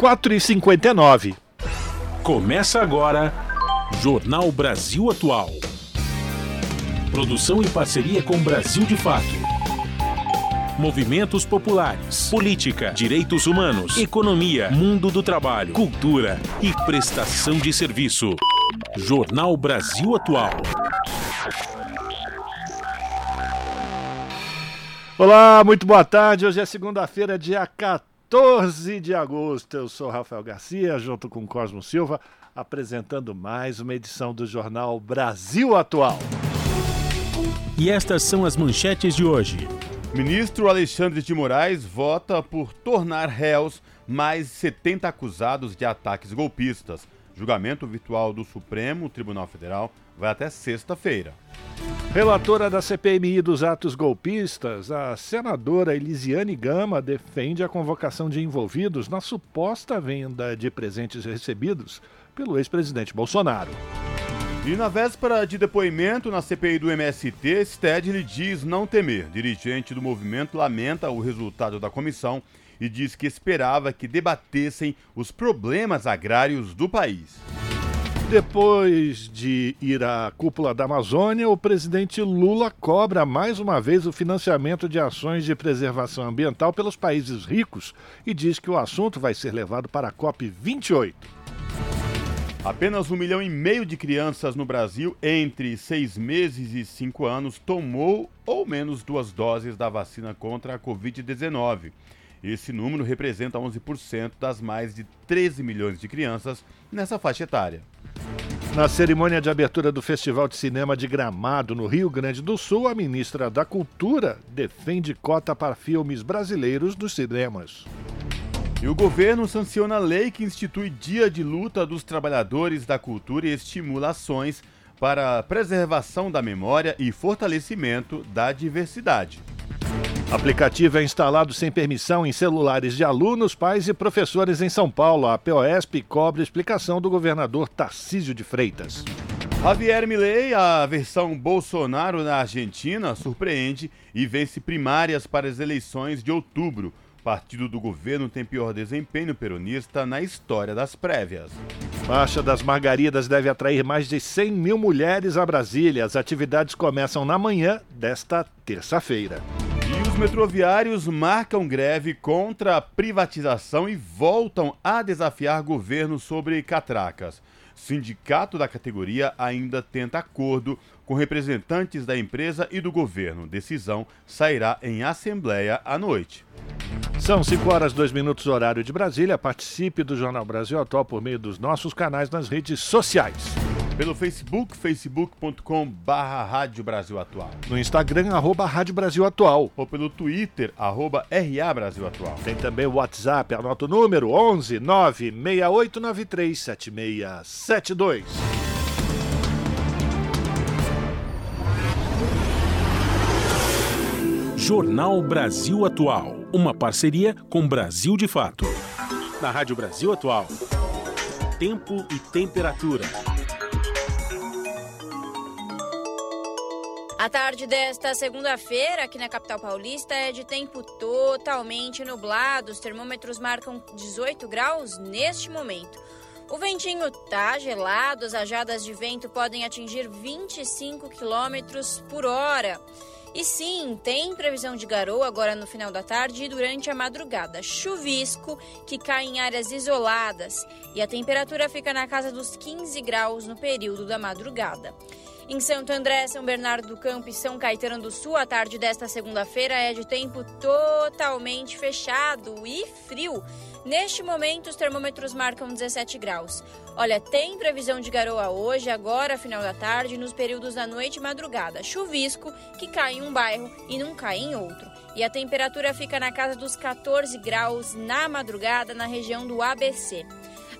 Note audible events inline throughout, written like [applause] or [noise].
4h59. Começa agora Jornal Brasil Atual. Produção em parceria com Brasil de Fato. Movimentos populares, política, direitos humanos, economia, mundo do trabalho, cultura e prestação de serviço. Jornal Brasil Atual. Olá, muito boa tarde. Hoje é segunda-feira, dia 14 de agosto. Eu sou Rafael Garcia, junto com Cosmo Silva, apresentando mais uma edição do Jornal Brasil Atual. E estas são as manchetes de hoje. Ministro Alexandre de Moraes vota por tornar réus mais 70 acusados de ataques golpistas. Julgamento virtual do Supremo Tribunal Federal vai até sexta-feira. Relatora da CPMI dos atos golpistas, a senadora Elisiane Gama defende a convocação de envolvidos na suposta venda de presentes recebidos pelo ex-presidente Bolsonaro. E na véspera de depoimento na CPI do MST, Stedley diz não temer. Dirigente do movimento lamenta o resultado da comissão e diz que esperava que debatessem os problemas agrários do país. Depois de ir à cúpula da Amazônia, o presidente Lula cobra mais uma vez o financiamento de ações de preservação ambiental pelos países ricos e diz que o assunto vai ser levado para a COP28. Apenas um milhão e meio de crianças no Brasil entre seis meses e cinco anos tomou ou menos duas doses da vacina contra a Covid-19. Esse número representa 11% das mais de 13 milhões de crianças nessa faixa etária. Na cerimônia de abertura do Festival de Cinema de Gramado, no Rio Grande do Sul, a ministra da Cultura defende cota para filmes brasileiros nos cinemas. E o governo sanciona a lei que institui Dia de Luta dos Trabalhadores da Cultura e estimula ações para a preservação da memória e fortalecimento da diversidade. Aplicativo é instalado sem permissão em celulares de alunos, pais e professores em São Paulo. A POSP cobre explicação do governador Tarcísio de Freitas. Javier Milei, a versão Bolsonaro na Argentina, surpreende e vence primárias para as eleições de outubro. Partido do governo tem pior desempenho peronista na história das prévias. Marcha das Margaridas deve atrair mais de 100 mil mulheres a Brasília. As atividades começam na manhã desta terça-feira. E os metroviários marcam greve contra a privatização e voltam a desafiar governo sobre catracas. Sindicato da categoria ainda tenta acordo com representantes da empresa e do governo. Decisão sairá em assembleia à noite. São 5 horas 2 minutos horário de Brasília. Participe do Jornal Brasil Atual por meio dos nossos canais nas redes sociais. Pelo Facebook, facebook.com barra Rádio Brasil Atual. No Instagram, arroba Rádio Brasil Atual. Ou pelo Twitter, arroba RA Brasil Atual. Tem também o WhatsApp, anota o número 11 96893 7672. Jornal Brasil Atual, uma parceria com Brasil de Fato. Na Rádio Brasil Atual, tempo e temperatura. A tarde desta segunda-feira, aqui na capital paulista, é de tempo totalmente nublado. Os termômetros marcam 18 graus neste momento. O ventinho tá gelado, as rajadas de vento podem atingir 25 quilômetros por hora. E sim, tem previsão de garoa agora no final da tarde e durante a madrugada. Chuvisco que cai em áreas isoladas e a temperatura fica na casa dos 15 graus no período da madrugada. Em Santo André, São Bernardo do Campo e São Caetano do Sul, a tarde desta segunda-feira é de tempo totalmente fechado e frio. Neste momento, os termômetros marcam 17 graus. Olha, tem previsão de garoa hoje, agora, final da tarde, nos períodos da noite e madrugada. Chuvisco que cai em um bairro e não cai em outro. E a temperatura fica na casa dos 14 graus na madrugada na região do ABC.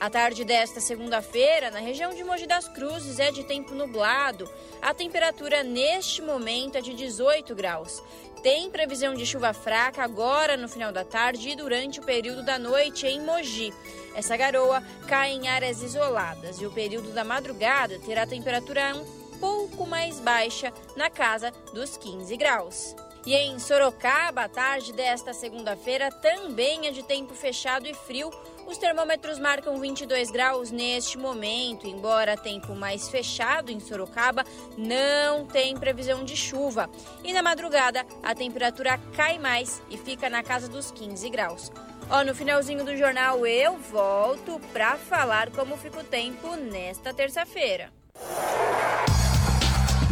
A tarde desta segunda-feira, na região de Mogi das Cruzes, é de tempo nublado. A temperatura neste momento é de 18 graus. Tem previsão de chuva fraca agora no final da tarde e durante o período da noite em Mogi. Essa garoa cai em áreas isoladas e o período da madrugada terá temperatura um pouco mais baixa, na casa dos 15 graus. E em Sorocaba, a tarde desta segunda-feira também é de tempo fechado e frio. Os termômetros marcam 22 graus neste momento. Embora tempo mais fechado em Sorocaba, não tem previsão de chuva. E na madrugada, a temperatura cai mais e fica na casa dos 15 graus. Ó, no finalzinho do jornal eu volto para falar como fica o tempo nesta terça-feira.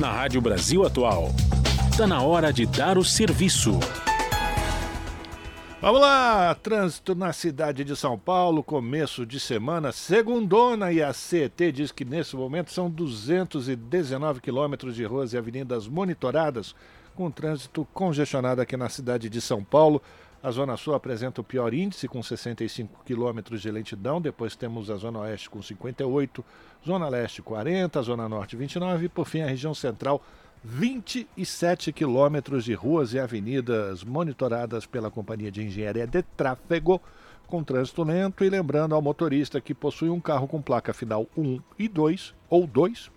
Na Rádio Brasil Atual, está na hora de dar o serviço. Vamos lá, trânsito na cidade de São Paulo, começo de semana, segundona e a CET diz que nesse momento são 219 quilômetros de ruas e avenidas monitoradas, com trânsito congestionado aqui na cidade de São Paulo. A Zona Sul apresenta o pior índice, com 65 quilômetros de lentidão. Depois temos a Zona Oeste com 58, Zona Leste 40, Zona Norte 29 e, por fim, a região central 27 quilômetros de ruas e avenidas monitoradas pela Companhia de Engenharia de Tráfego com trânsito lento e lembrando ao motorista que possui um carro com placa final 1 e 2 ou 2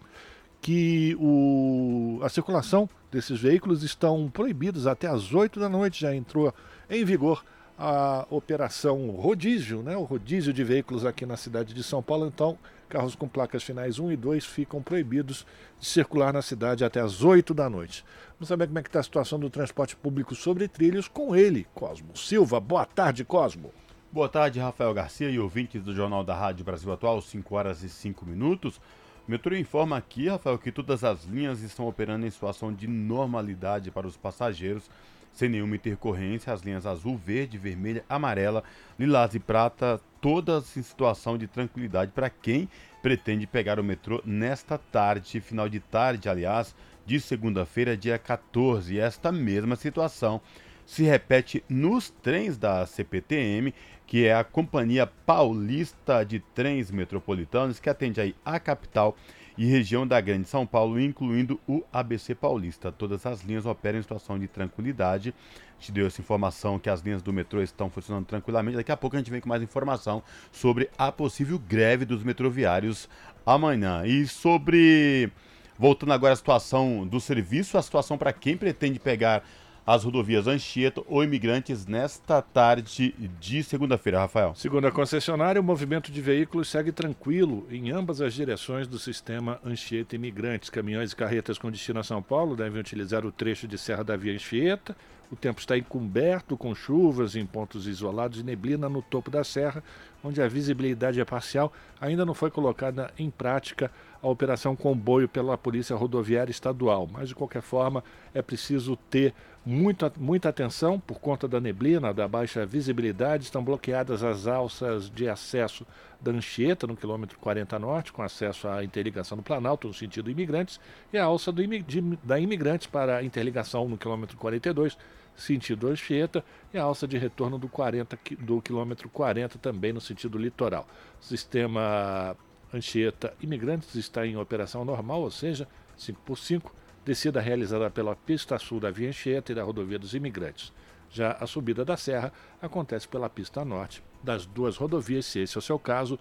que o, a circulação desses veículos estão proibidos até às 8 da noite, já entrou em vigor a operação rodízio, né? o rodízio de veículos aqui na cidade de São Paulo. Então, carros com placas finais 1 e 2 ficam proibidos de circular na cidade até às 8 da noite. Vamos saber como é que está a situação do transporte público sobre trilhos com ele, Cosmo Silva. Boa tarde, Cosmo. Boa tarde, Rafael Garcia e ouvintes do Jornal da Rádio Brasil Atual, 5 horas e 5 minutos. O metrô informa aqui, Rafael, que todas as linhas estão operando em situação de normalidade para os passageiros sem nenhuma intercorrência, as linhas azul, verde, vermelha, amarela, lilás e prata, todas em situação de tranquilidade para quem pretende pegar o metrô nesta tarde, final de tarde, aliás, de segunda-feira, dia 14. E esta mesma situação se repete nos trens da CPTM, que é a Companhia Paulista de Trens Metropolitanos, que atende aí a capital e região da Grande São Paulo, incluindo o ABC Paulista. Todas as linhas operam em situação de tranquilidade. Te deu essa informação que as linhas do metrô estão funcionando tranquilamente. Daqui a pouco a gente vem com mais informação sobre a possível greve dos metroviários amanhã. E sobre. Voltando agora à situação do serviço, a situação para quem pretende pegar as rodovias Anchieta ou imigrantes nesta tarde de segunda-feira, Rafael. Segundo a concessionária, o movimento de veículos segue tranquilo em ambas as direções do sistema Anchieta Imigrantes. Caminhões e carretas com destino a São Paulo devem utilizar o trecho de Serra da Via Anchieta. O tempo está encoberto com chuvas em pontos isolados e neblina no topo da serra, onde a visibilidade é parcial. Ainda não foi colocada em prática a operação comboio pela Polícia Rodoviária Estadual, mas de qualquer forma é preciso ter muita, muita atenção por conta da neblina, da baixa visibilidade. Estão bloqueadas as alças de acesso da Anchieta, no quilômetro 40 norte, com acesso à interligação do Planalto, no sentido imigrantes, e a alça do, de, da Imigrantes para a interligação no quilômetro 42, sentido Anchieta, e a alça de retorno do, 40, do quilômetro 40, também no sentido litoral. O sistema Anchieta Imigrantes está em operação normal, ou seja, 5 por 5 descida realizada pela pista sul da Via Anchieta e da Rodovia dos Imigrantes. Já a subida da serra acontece pela pista norte das duas rodovias, se esse é o seu caso.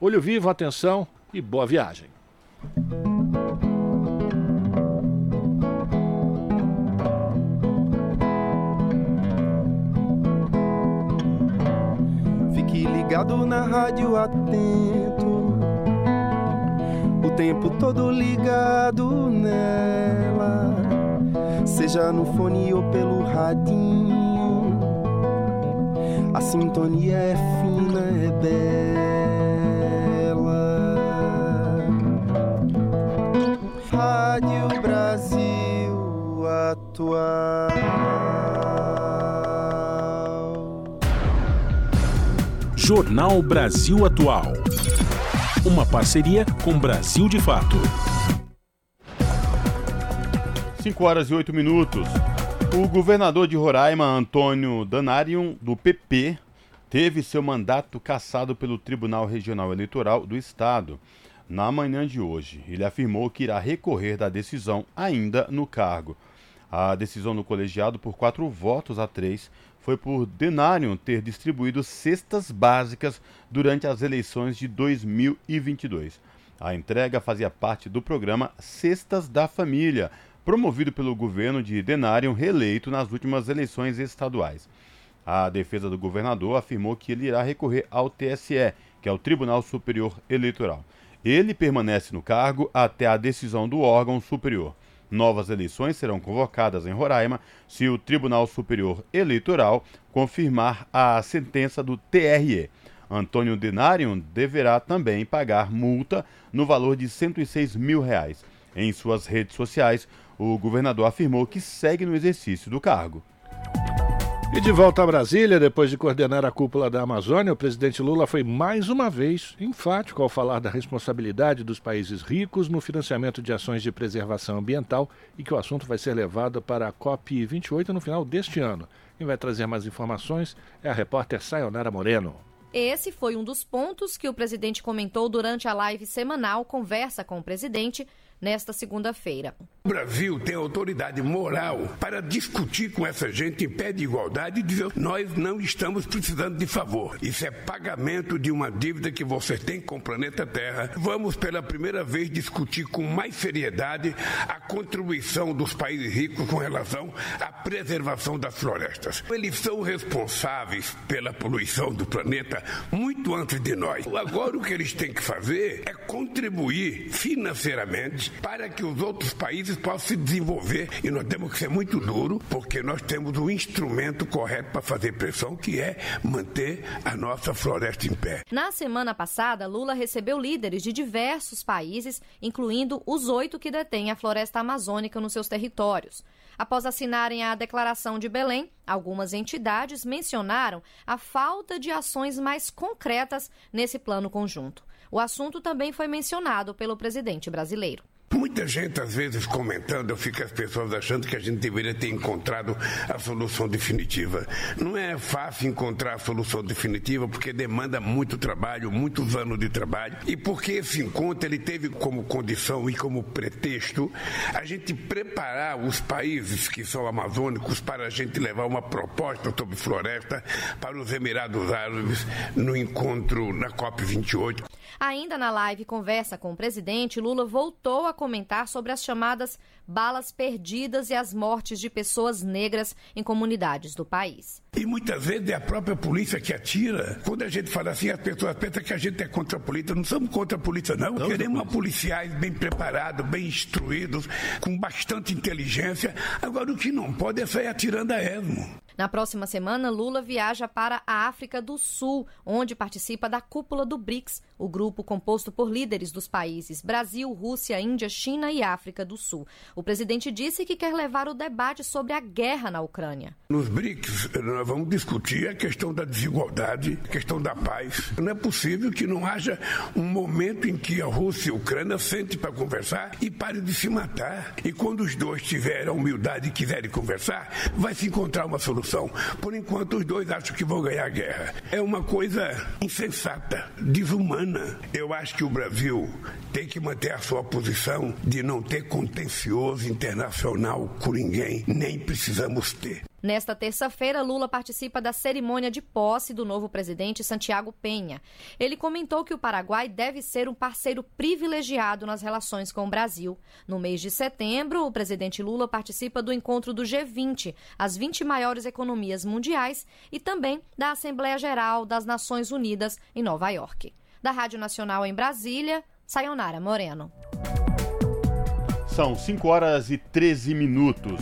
Olho vivo, atenção e boa viagem. Fique ligado na rádio atento tempo todo ligado nela, seja no fone ou pelo radinho. A sintonia é fina, é bela. Rádio Brasil Atual. Jornal Brasil Atual. Uma parceria com Brasil de Fato. 5 horas e 8 minutos. O governador de Roraima, Antônio Danarium, do PP, teve seu mandato cassado pelo Tribunal Regional Eleitoral do Estado na manhã de hoje. Ele afirmou que irá recorrer da decisão ainda no cargo. A decisão do colegiado, por quatro votos a três, foi por Denarium ter distribuído cestas básicas durante as eleições de 2022. A entrega fazia parte do programa Cestas da Família, promovido pelo governo de Denário, reeleito nas últimas eleições estaduais. A defesa do governador afirmou que ele irá recorrer ao TSE, que é o Tribunal Superior Eleitoral. Ele permanece no cargo até a decisão do órgão superior. Novas eleições serão convocadas em Roraima se o Tribunal Superior Eleitoral confirmar a sentença do TRE. Antônio Denarium deverá também pagar multa no valor de 106 mil reais. Em suas redes sociais, o governador afirmou que segue no exercício do cargo. E de volta a Brasília, depois de coordenar a cúpula da Amazônia, o presidente Lula foi mais uma vez enfático ao falar da responsabilidade dos países ricos no financiamento de ações de preservação ambiental e que o assunto vai ser levado para a COP28 no final deste ano. Quem vai trazer mais informações é a repórter Sayonara Moreno. Esse foi um dos pontos que o presidente comentou durante a live semanal Conversa com o Presidente, nesta segunda-feira. O Brasil tem autoridade moral para discutir com essa gente em pé de igualdade e dizer: nós não estamos precisando de favor. Isso é pagamento de uma dívida que você tem com o planeta Terra. Vamos pela primeira vez discutir com mais seriedade a contribuição dos países ricos com relação à preservação das florestas. Eles são responsáveis pela poluição do planeta muito antes de nós. Agora o que eles têm que fazer é contribuir financeiramente para que os outros países possam se desenvolver. E nós temos que ser muito duro, porque nós temos o instrumento correto para fazer pressão, que é manter a nossa floresta em pé. Na semana passada, Lula recebeu líderes de diversos países, incluindo os oito que detêm a floresta amazônica nos seus territórios. Após assinarem a Declaração de Belém, algumas entidades mencionaram a falta de ações mais concretas nesse plano conjunto. O assunto também foi mencionado pelo presidente brasileiro. Muita gente, às vezes, comentando, eu fico as pessoas achando que a gente deveria ter encontrado a solução definitiva. Não é fácil encontrar a solução definitiva porque demanda muito trabalho, muitos anos de trabalho, e porque esse encontro ele teve como condição e como pretexto a gente preparar os países que são amazônicos para a gente levar uma proposta sobre floresta para os Emirados Árabes no encontro na COP28. Ainda na live Conversa com o presidente, Lula voltou a comentar sobre as chamadas balas perdidas e as mortes de pessoas negras em comunidades do país. E muitas vezes é a própria polícia que atira. Quando a gente fala assim, as pessoas pensam que a gente é contra a polícia. Não somos contra a polícia, não. não Queremos policiais bem preparados, bem instruídos, com bastante inteligência. Agora, o que não pode é sair atirando a esmo. Na próxima semana, Lula viaja para a África do Sul, onde participa da cúpula do BRICS, o grupo composto por líderes dos países Brasil, Rússia, Índia, China e África do Sul. O presidente disse que quer levar o debate sobre a guerra na Ucrânia. Nos BRICS, nós vamos discutir a questão da desigualdade, a questão da paz. Não é possível que não haja um momento em que a Rússia e a Ucrânia sentem para conversar e parem de se matar. E quando os dois tiverem a humildade e quiserem conversar, vai se encontrar uma solução. Por enquanto, os dois acham que vão ganhar a guerra. É uma coisa insensata, desumana. Eu acho que o Brasil tem que manter a sua posição de não ter contencioso internacional com ninguém, nem precisamos ter. Nesta terça-feira, Lula participa da cerimônia de posse do novo presidente Santiago Penha. Ele comentou que o Paraguai deve ser um parceiro privilegiado nas relações com o Brasil. No mês de setembro, o presidente Lula participa do encontro do G20, as 20 maiores economias mundiais, e também da Assembleia Geral das Nações Unidas em Nova York. Da Rádio Nacional em Brasília, Sayonara Moreno. São 5 horas e 13 minutos.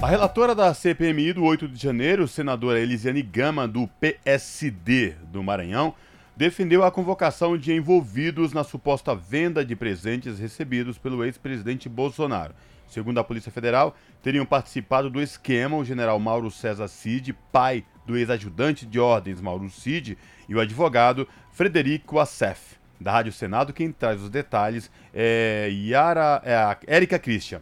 A relatora da CPMI do 8 de janeiro, senadora Elisiane Gama, do PSD do Maranhão, defendeu a convocação de envolvidos na suposta venda de presentes recebidos pelo ex-presidente Bolsonaro. Segundo a Polícia Federal, teriam participado do esquema o general Mauro César Cid, pai do ex-ajudante de ordens Mauro Cid, e o advogado Frederico Assef. Da Rádio Senado, quem traz os detalhes é Yara, é Érica Christian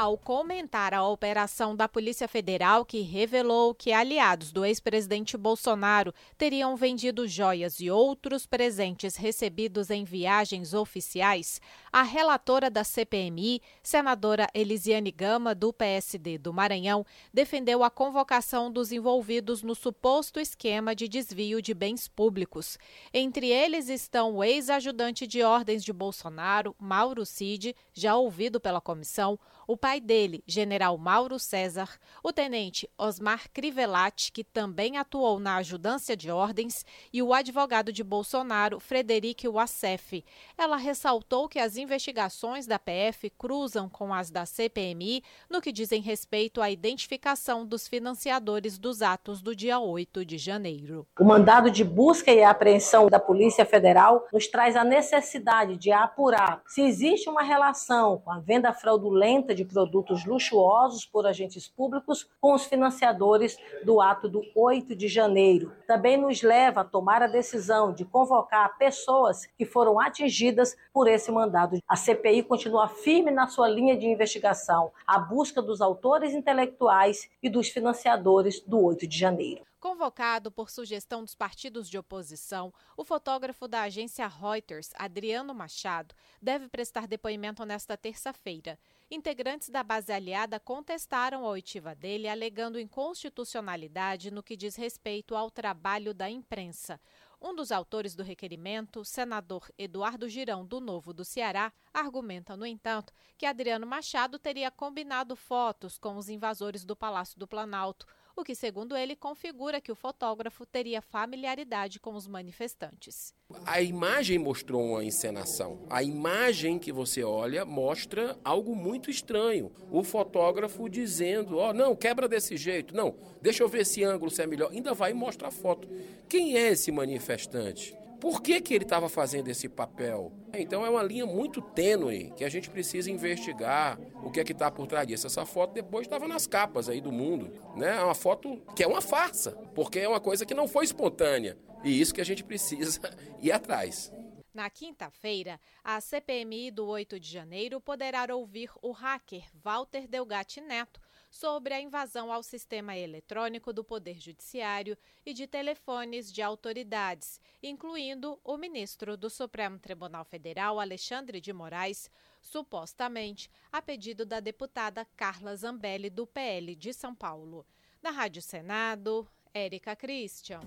ao comentar a operação da Polícia Federal que revelou que aliados do ex-presidente Bolsonaro teriam vendido joias e outros presentes recebidos em viagens oficiais, a relatora da CPMI, senadora Elisiane Gama, do PSD do Maranhão, defendeu a convocação dos envolvidos no suposto esquema de desvio de bens públicos. Entre eles estão o ex-ajudante de ordens de Bolsonaro, Mauro Cid, já ouvido pela comissão, o pai dele, general Mauro César, o tenente Osmar Crivellati, que também atuou na ajudância de ordens, e o advogado de Bolsonaro, Frederic Wassef. Ela ressaltou que as investigações da PF cruzam com as da CPMI no que dizem respeito à identificação dos financiadores dos atos do dia 8 de janeiro. O mandado de busca e apreensão da Polícia Federal nos traz a necessidade de apurar se existe uma relação com a venda fraudulenta de de produtos luxuosos por agentes públicos com os financiadores do ato do 8 de janeiro. Também nos leva a tomar a decisão de convocar pessoas que foram atingidas por esse mandado. A CPI continua firme na sua linha de investigação, a busca dos autores intelectuais e dos financiadores do 8 de janeiro. Convocado por sugestão dos partidos de oposição, o fotógrafo da agência Reuters, Adriano Machado, deve prestar depoimento nesta terça-feira. Integrantes da base aliada contestaram a oitiva dele, alegando inconstitucionalidade no que diz respeito ao trabalho da imprensa. Um dos autores do requerimento, senador Eduardo Girão, do Novo do Ceará, argumenta, no entanto, que Adriano Machado teria combinado fotos com os invasores do Palácio do Planalto o que, segundo ele, configura que o fotógrafo teria familiaridade com os manifestantes. A imagem mostrou uma encenação. A imagem que você olha mostra algo muito estranho. O fotógrafo dizendo: Ó, oh, não, quebra desse jeito. Não, deixa eu ver esse ângulo se é melhor. Ainda vai mostrar a foto. Quem é esse manifestante? Por que, que ele estava fazendo esse papel? Então é uma linha muito tênue que a gente precisa investigar o que é que está por trás disso. Essa foto depois estava nas capas aí do mundo, né? É uma foto que é uma farsa, porque é uma coisa que não foi espontânea. E isso que a gente precisa [laughs] ir atrás. Na quinta-feira, a CPMI do 8 de janeiro poderá ouvir o hacker Walter Delgatti Neto sobre a invasão ao sistema eletrônico do Poder Judiciário e de telefones de autoridades, incluindo o ministro do Supremo Tribunal Federal, Alexandre de Moraes, supostamente a pedido da deputada Carla Zambelli, do PL de São Paulo. Da Rádio Senado, Érica Christian.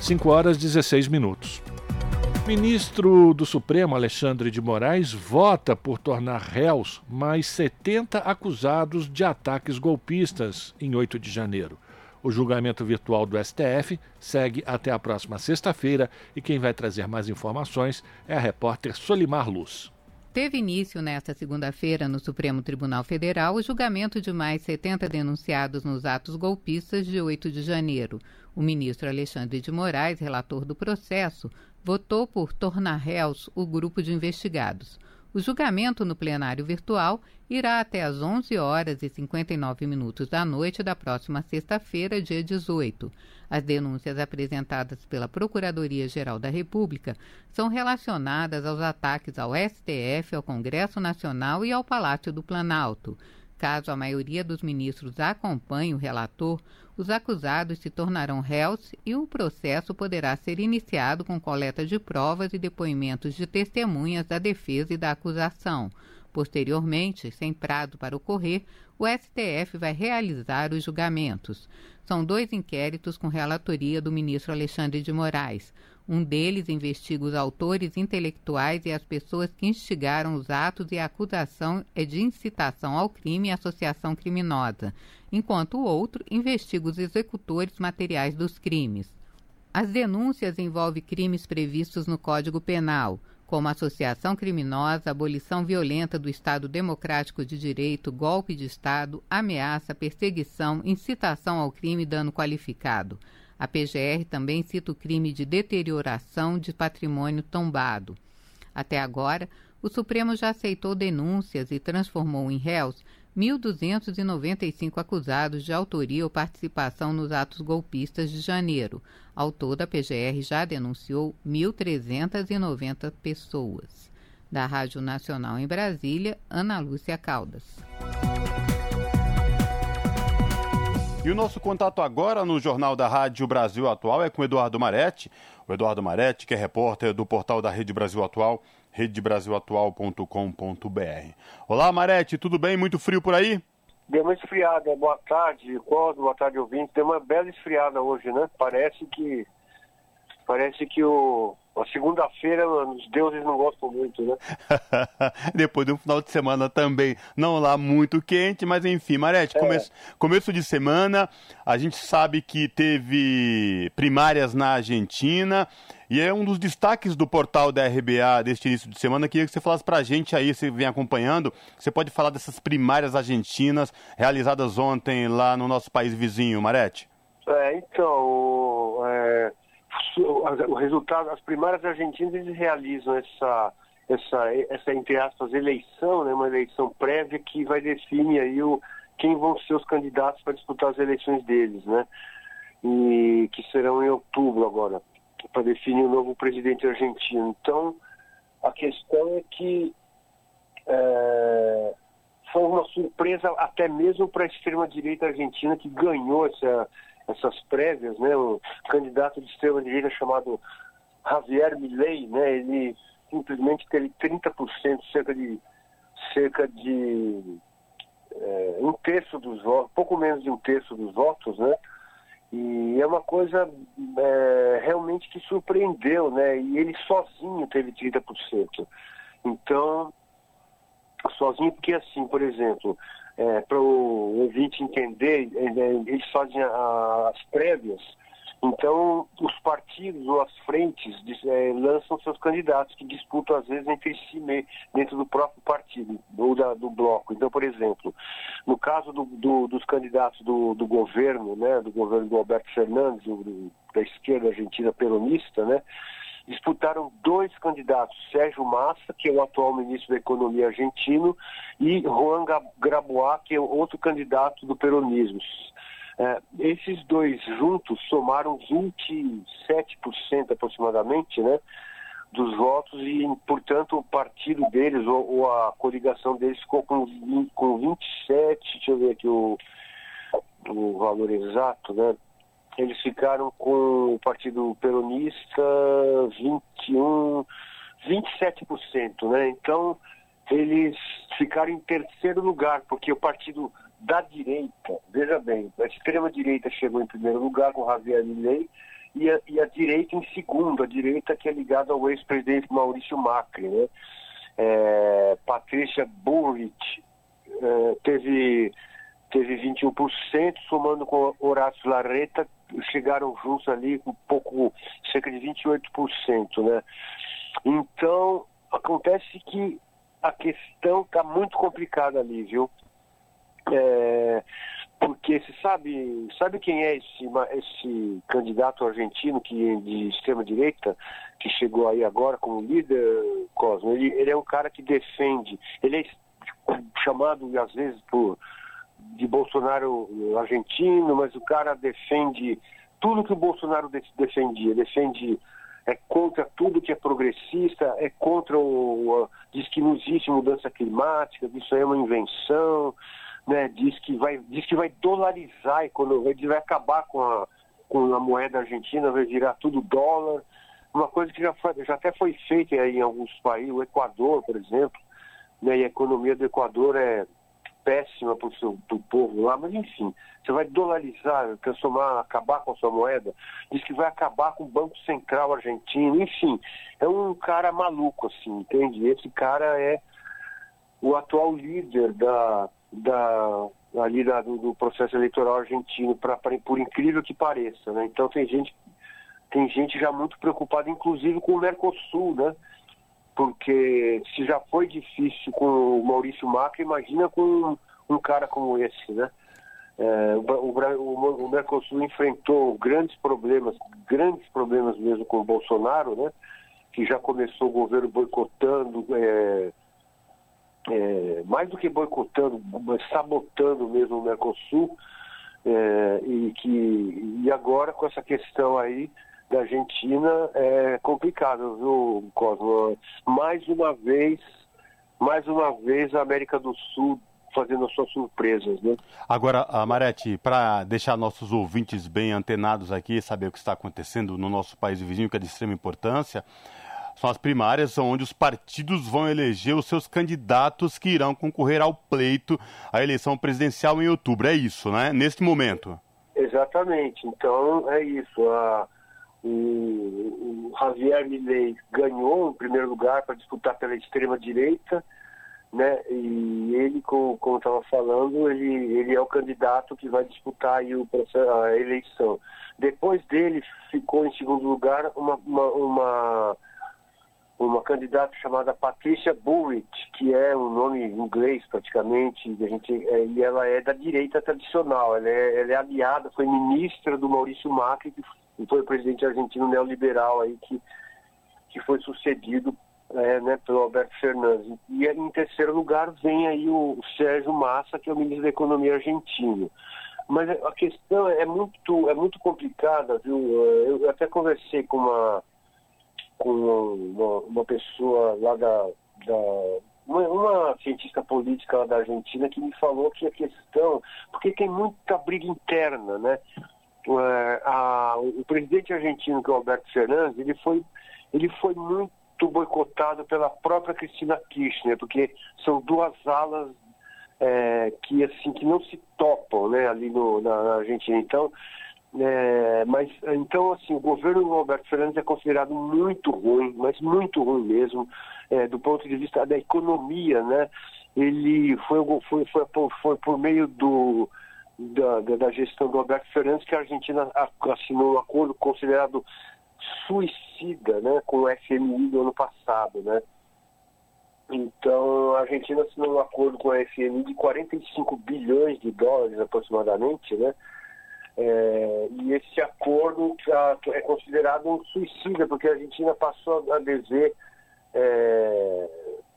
5 horas 16 minutos. Ministro do Supremo Alexandre de Moraes vota por tornar réus mais 70 acusados de ataques golpistas em 8 de janeiro. O julgamento virtual do STF segue até a próxima sexta-feira e quem vai trazer mais informações é a repórter Solimar Luz. Teve início nesta segunda-feira no Supremo Tribunal Federal o julgamento de mais 70 denunciados nos atos golpistas de 8 de janeiro. O ministro Alexandre de Moraes, relator do processo, votou por tornar réus o grupo de investigados. O julgamento no plenário virtual irá até às 11 horas e 59 minutos da noite da próxima sexta-feira, dia 18. As denúncias apresentadas pela Procuradoria-Geral da República são relacionadas aos ataques ao STF, ao Congresso Nacional e ao Palácio do Planalto. Caso a maioria dos ministros acompanhe o relator, os acusados se tornarão réus e o processo poderá ser iniciado com coleta de provas e depoimentos de testemunhas da defesa e da acusação. Posteriormente, sem prazo para ocorrer, o STF vai realizar os julgamentos. São dois inquéritos com relatoria do ministro Alexandre de Moraes. Um deles investiga os autores intelectuais e as pessoas que instigaram os atos e a acusação é de incitação ao crime e associação criminosa, enquanto o outro investiga os executores materiais dos crimes. As denúncias envolvem crimes previstos no Código Penal, como associação criminosa, abolição violenta do Estado Democrático de Direito, golpe de Estado, ameaça, perseguição, incitação ao crime e dano qualificado. A PGR também cita o crime de deterioração de patrimônio tombado. Até agora, o Supremo já aceitou denúncias e transformou em réus 1.295 acusados de autoria ou participação nos atos golpistas de janeiro. Ao todo, a PGR já denunciou 1.390 pessoas. Da Rádio Nacional em Brasília, Ana Lúcia Caldas. E o nosso contato agora no Jornal da Rádio Brasil Atual é com Eduardo Maretti. O Eduardo Maretti, que é repórter do portal da Rede Brasil Atual, redebrasilatual.com.br. Olá, Maretti, tudo bem? Muito frio por aí? Deu uma esfriada. Boa tarde, Cosmo, boa tarde, ouvinte. Deu uma bela esfriada hoje, né? Parece que parece que o, A segunda-feira, os deuses não gostam muito, né? [laughs] Depois de um final de semana também, não lá muito quente, mas enfim, Marete, é. começo, começo de semana, a gente sabe que teve primárias na Argentina, e é um dos destaques do portal da RBA deste início de semana. Queria que você falasse para a gente aí, você vem acompanhando, você pode falar dessas primárias argentinas realizadas ontem lá no nosso país vizinho, Marete? É, então, é, o resultado, as primárias argentinas eles realizam essa, essa, essa entre aspas, eleição, né, uma eleição prévia que vai definir aí o, quem vão ser os candidatos para disputar as eleições deles, né? E que serão em outubro agora, para definir o novo presidente argentino. Então, a questão é que é, foi uma surpresa até mesmo para a extrema-direita argentina que ganhou essa, essas prévias, né? Um candidato de extrema-direita chamado Javier Milei, né? Ele simplesmente teve 30%, cerca de cerca de é, um terço dos votos, pouco menos de um terço dos votos, né? E é uma coisa é, realmente que surpreendeu, né? E ele sozinho teve 30%. Então, sozinho porque assim, por exemplo, é, para o ouvinte entender, eles fazem as prévias, então os partidos ou as frentes é, lançam seus candidatos que disputam às vezes entre si dentro do próprio partido ou da, do bloco. Então, por exemplo, no caso do, do, dos candidatos do, do, governo, né, do governo do Alberto Fernandes, da esquerda argentina peronista, né, disputaram dois candidatos, Sérgio Massa, que é o atual ministro da Economia argentino, e Juan Grabois, que é outro candidato do peronismo. É, esses dois juntos somaram 27% aproximadamente, né? dos votos e, portanto, o partido deles ou, ou, a coligação deles ficou com, com 27, deixa eu ver aqui o, o valor exato, né? Eles ficaram com o Partido Peronista 21, 27%, né? Então, eles ficaram em terceiro lugar, porque o partido da direita, veja bem, a extrema-direita chegou em primeiro lugar com Javier Milei e a, e a direita em segundo, a direita que é ligada ao ex-presidente Maurício Macri, né? É, Patrícia Bullrich é, teve teve 21%, somando com Horácio Larreta, chegaram juntos ali com um pouco, cerca de 28%, né? Então, acontece que a questão está muito complicada ali, viu? É, porque você sabe, sabe quem é esse, esse candidato argentino que de extrema direita que chegou aí agora como líder, Cosmo? Ele, ele é um cara que defende, ele é chamado às vezes por de Bolsonaro argentino, mas o cara defende tudo que o Bolsonaro defendia, defende é contra tudo que é progressista, é contra o, diz que não existe mudança climática, que isso aí é uma invenção, né? Diz que vai, diz que vai dolarizar a economia, vai acabar com a, com a moeda argentina, vai virar tudo dólar. Uma coisa que já, foi, já até foi feita em alguns países, o Equador, por exemplo, né? E a economia do Equador é péssima para o povo lá, mas enfim, você vai dolarizar, transformar, acabar com a sua moeda, diz que vai acabar com o Banco Central argentino, enfim, é um cara maluco, assim, entende? Esse cara é o atual líder da, da ali da, do, do, processo eleitoral argentino, pra, pra, por incrível que pareça, né? Então tem gente, tem gente já muito preocupada, inclusive com o Mercosul, né? Porque se já foi difícil com o Maurício Macri, imagina com um cara como esse, né? É, o, o, o, Mercosul enfrentou grandes problemas, grandes problemas mesmo com o Bolsonaro, né? Que já começou o governo boicotando, é, é, mais do que boicotando, sabotando mesmo o Mercosul, é, e que e agora com essa questão aí da Argentina é complicado, viu, Cosmo? Mais uma vez, mais uma vez a América do Sul fazendo as suas surpresas, né? Agora, Amarete, para deixar nossos ouvintes bem antenados aqui, saber o que está acontecendo no nosso país vizinho, que é de extrema importância, são as primárias onde os partidos vão eleger os seus candidatos que irão concorrer ao pleito, à eleição presidencial em outubro. É isso, né? Neste momento. Exatamente. Então, é isso. A o, o Javier Milei ganhou em primeiro lugar para disputar pela extrema direita, né? E ele, como, como estava falando, ele, ele é o candidato que vai disputar aí o, a eleição. Depois dele ficou em segundo lugar uma, uma, uma, uma candidata chamada Patrícia Burrich, que é um nome inglês praticamente, a gente, é, e ela é da direita tradicional, ela é, ela é aliada, foi ministra do Maurício Macri, que foi o presidente argentino neoliberal aí que, que foi sucedido é, né, pelo Alberto Fernandes. E em terceiro lugar vem aí o, Sérgio Massa, que é o ministro da Economia argentino. Mas a questão é muito, é muito complicada, viu? Eu até conversei com uma, com uma, uma pessoa lá da, da uma, cientista política da Argentina que me falou que a questão, porque tem muita briga interna, né? É, a, o presidente argentino, que é o Alberto Fernandes, ele foi, ele foi muito boicotado pela própria Cristina Kirchner, porque são duas alas é, que assim que não se topam, né, ali no, na, na Argentina. Então, é, mas então assim o governo do Alberto Fernandes é considerado muito ruim, mas muito ruim mesmo, é, do ponto de vista da economia, né? Ele foi, foi, foi, foi, por meio do da, da, gestão do Alberto Fernandes que a Argentina assinou um acordo considerado suicida né, com o FMI do ano passado. Né? Então, a Argentina assinou um acordo com o FMI de 45 bilhões de dólares aproximadamente, né? É, e esse acordo é considerado um suicida, porque a Argentina passou a dever é,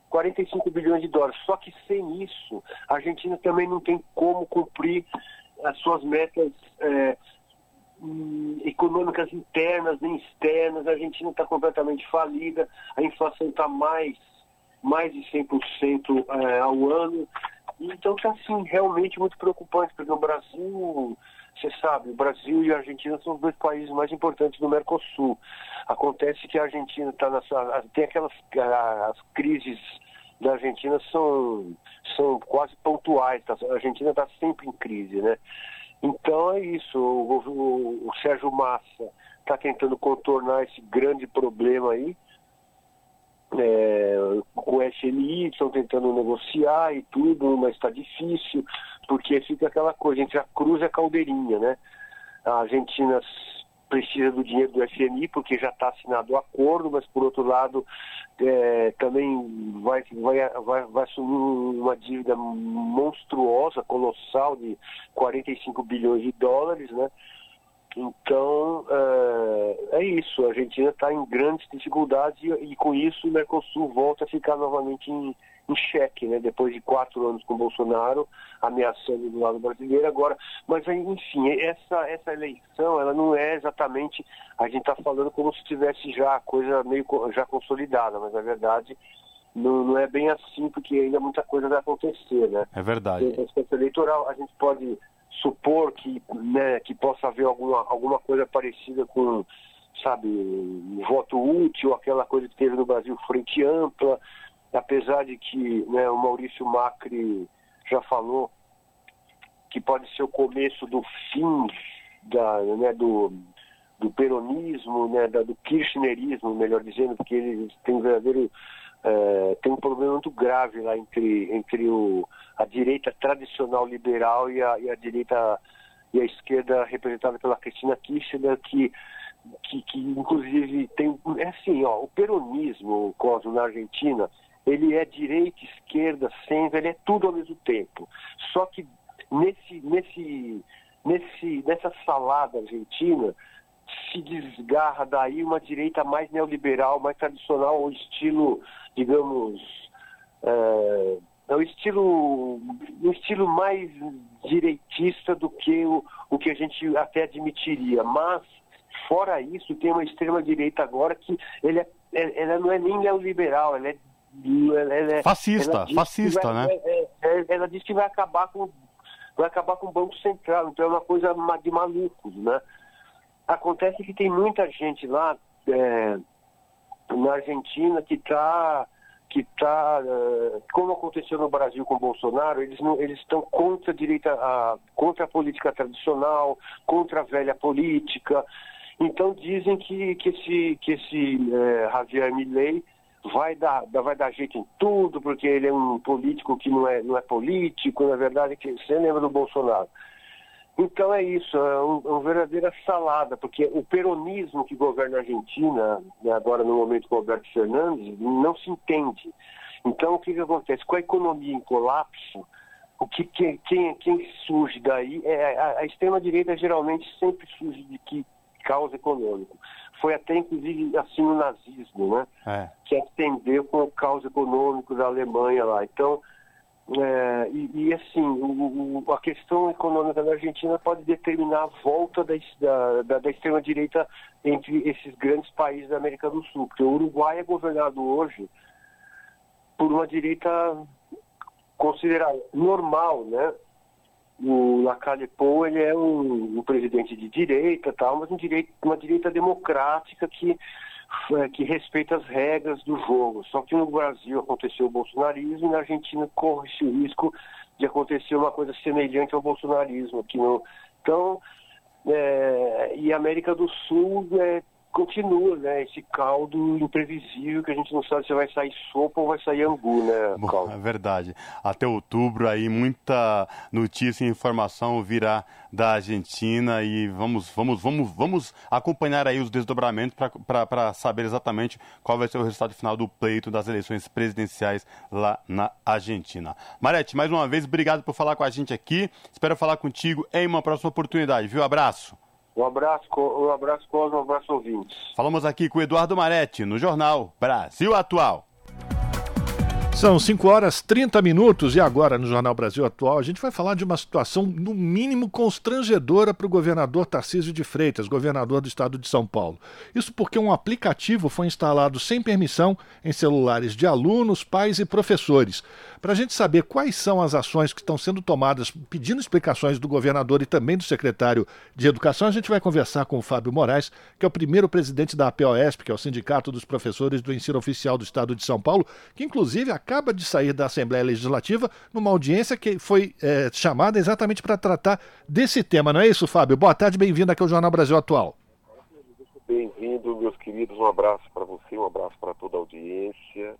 45 bilhões de dólares. Só que sem isso, a Argentina também não tem como cumprir as suas metas é, econômicas internas nem externas. A Argentina está completamente falida, a inflação está mais, mais de 100% é, ao ano. Então está assim, realmente muito preocupante, porque o Brasil, você sabe, o Brasil e a Argentina são os dois países mais importantes do Mercosul. Acontece que a Argentina está nessa. tem aquelas as crises da Argentina são, são quase pontuais. Tá? A Argentina está sempre em crise, né? Então é isso. O, o, o Sérgio Massa está tentando contornar esse grande problema aí. É, com o FMI, estão tentando negociar e tudo, mas está difícil, porque fica aquela coisa entre a cruz e a caldeirinha, né? A Argentina precisa do dinheiro do FMI porque já está assinado o acordo, mas por outro lado é, também vai, vai, vai, vai assumir uma dívida monstruosa, colossal de 45 bilhões de dólares, né? Então é, é isso, a Argentina está em grandes dificuldades e, e com isso o Mercosul volta a ficar novamente em em xeque, né? Depois de quatro anos com Bolsonaro ameaçando do lado brasileiro agora. Mas enfim, essa essa eleição, ela não é exatamente a gente está falando como se tivesse já a coisa meio já consolidada, mas na verdade não, não é bem assim porque ainda muita coisa vai acontecer, né? É verdade. Aspecto eleitoral a gente pode supor que né, que possa haver alguma alguma coisa parecida com sabe, voto útil, aquela coisa que teve no Brasil frente ampla, apesar de que né, o Maurício Macri já falou que pode ser o começo do fim da, né, do, do peronismo, né, da, do kirchnerismo, melhor dizendo, porque eles têm um verdadeiro é, tem um problema muito grave lá entre, entre o, a direita tradicional liberal e a, e a direita e a esquerda representada pela Cristina Kirchner, que, que, que inclusive tem. É assim, ó, o peronismo, Cosmo, na Argentina, ele é direita, esquerda, centro, ele é tudo ao mesmo tempo. Só que nesse, nesse, nesse, nessa salada argentina se desgarra daí uma direita mais neoliberal, mais tradicional, o estilo, digamos, é, é o estilo, um estilo mais direitista do que o, o que a gente até admitiria. Mas, fora isso, tem uma extrema direita agora que ele é, ela não é nem neoliberal, ela é ela, ela, fascista, fascista, vai, né? É, é, ela disse que vai acabar com vai acabar com o Banco Central, então é uma coisa de malucos, né? Acontece que tem muita gente lá é, na Argentina que está que tá, é, como aconteceu no Brasil com Bolsonaro, eles não, eles estão contra a direita, a, contra a política tradicional, contra a velha política, Então dizem que, que esse, que esse é, Javier Milei vai dar, vai dar jeito em tudo, porque ele é um político que não é, não é político, na verdade, que você lembra do Bolsonaro. Então é isso, é um, é uma verdadeira salada, porque o peronismo que governa a Argentina, né, agora no momento com o Alberto Fernandes, não se entende. Então o que, que acontece? Com a economia em colapso, o que, quem, quem, quem surge daí é a, a extrema-direita geralmente sempre surge de que causa econômico. Foi até inclusive assim no nazismo, né? É. Que atendeu com o caos econômico da Alemanha lá. Então, é, e, e, assim, o, o, a questão econômica da Argentina pode determinar a volta da, da, da extrema-direita entre esses grandes países da América do Sul, porque o Uruguai é governado hoje por uma direita considerada normal, né? O Lacalle Pou, ele é um, um, presidente de direita, tal, mas um direito, uma direita democrática que que respeita as regras do jogo. Só que no Brasil aconteceu o bolsonarismo e na Argentina corre esse risco de acontecer uma coisa semelhante ao bolsonarismo aqui no. Então, é, e a América do Sul é, continua, né? Esse caldo imprevisível que a gente não sabe se vai sair sopa ou vai sair angu, né? Bom, é verdade. Até outubro aí muita notícia e informação virá da Argentina e vamos, vamos, vamos, vamos acompanhar aí os desdobramentos para saber exatamente qual vai ser o resultado final do pleito das eleições presidenciais lá na Argentina. Marete, mais uma vez, obrigado por falar com a gente aqui. Espero falar contigo em uma próxima oportunidade, viu? Abraço. Um abraço, um abraço, um abraço, ouvintes. Falamos aqui com Eduardo Maretti, no Jornal Brasil Atual. São 5 horas 30 minutos e agora no Jornal Brasil Atual a gente vai falar de uma situação no mínimo constrangedora para o governador Tarcísio de Freitas, governador do estado de São Paulo. Isso porque um aplicativo foi instalado sem permissão em celulares de alunos, pais e professores. Para a gente saber quais são as ações que estão sendo tomadas, pedindo explicações do governador e também do secretário de Educação, a gente vai conversar com o Fábio Moraes, que é o primeiro presidente da APOESP, que é o Sindicato dos Professores do Ensino Oficial do Estado de São Paulo, que inclusive acaba de sair da Assembleia Legislativa numa audiência que foi é, chamada exatamente para tratar desse tema. Não é isso, Fábio? Boa tarde, bem-vindo aqui ao Jornal Brasil Atual. Bem-vindo, meus queridos. Um abraço para você, um abraço para toda a audiência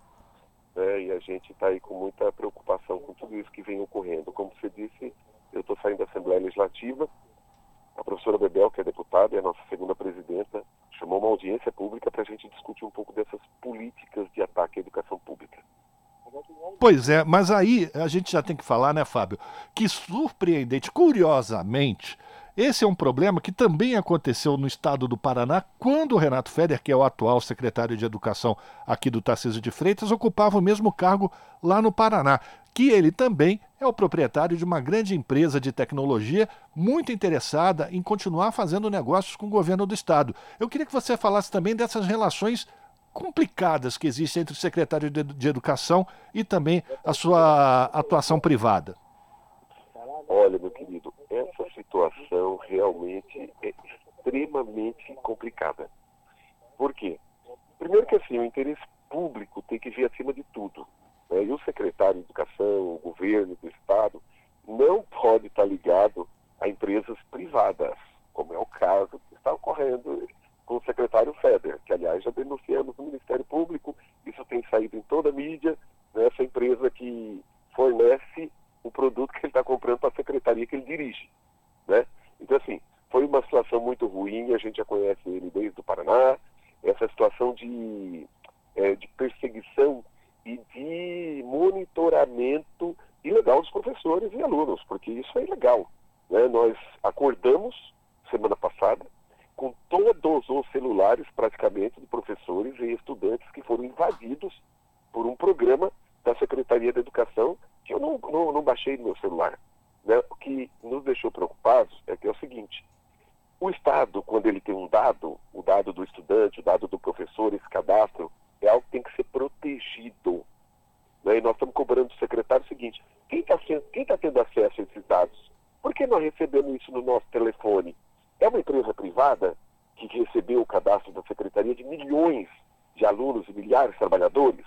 né? E a gente está aí com muita preocupação com tudo isso que vem ocorrendo. Como você disse, eu estou saindo da Assembleia Legislativa. A professora Bebel, que é deputada e a nossa segunda presidenta, chamou uma audiência pública para a gente discutir um pouco dessas políticas de ataque à educação pública. Pois é, mas aí a gente já tem que falar, né, Fábio, que surpreendente, curiosamente, esse é um problema que também aconteceu no estado do Paraná, quando o Renato Feder, que é o atual secretário de Educação aqui do Tarcísio de Freitas, ocupava o mesmo cargo lá no Paraná, que ele também é o proprietário de uma grande empresa de tecnologia muito interessada em continuar fazendo negócios com o governo do estado. Eu queria que você falasse também dessas relações complicadas que existem entre o secretário de Educação e também a sua atuação privada. Olha, meu querido, essa situação realmente é extremamente complicada. Por quê? Primeiro que assim, o interesse público tem que vir acima de tudo. Né? E o secretário de Educação, o governo do Estado, não pode estar ligado a empresas privadas, como é o caso que está ocorrendo com o secretário Feder, que aliás já denunciamos no Ministério Público, isso tem saído em toda a mídia, né? essa empresa que fornece o produto que ele está comprando para a secretaria que ele dirige. Né? Então, assim, foi uma situação muito ruim, a gente já conhece ele desde o Paraná, essa situação de, é, de perseguição e de monitoramento ilegal dos professores e alunos, porque isso é ilegal. Né? Nós acordamos semana passada com todos os celulares, praticamente, de professores e estudantes que foram invadidos por um programa da Secretaria da Educação que eu não, não, não baixei no meu celular. Né? O que nos deixou preocupados é que é o seguinte: o Estado, quando ele tem um dado, o dado do estudante, o dado do professor, esse cadastro, é algo que tem que ser protegido. Né? E nós estamos cobrando do secretário o seguinte: quem está tá tendo acesso a esses dados? Por que nós recebemos isso no nosso telefone? É uma empresa privada que recebeu o cadastro da secretaria de milhões de alunos e milhares de trabalhadores?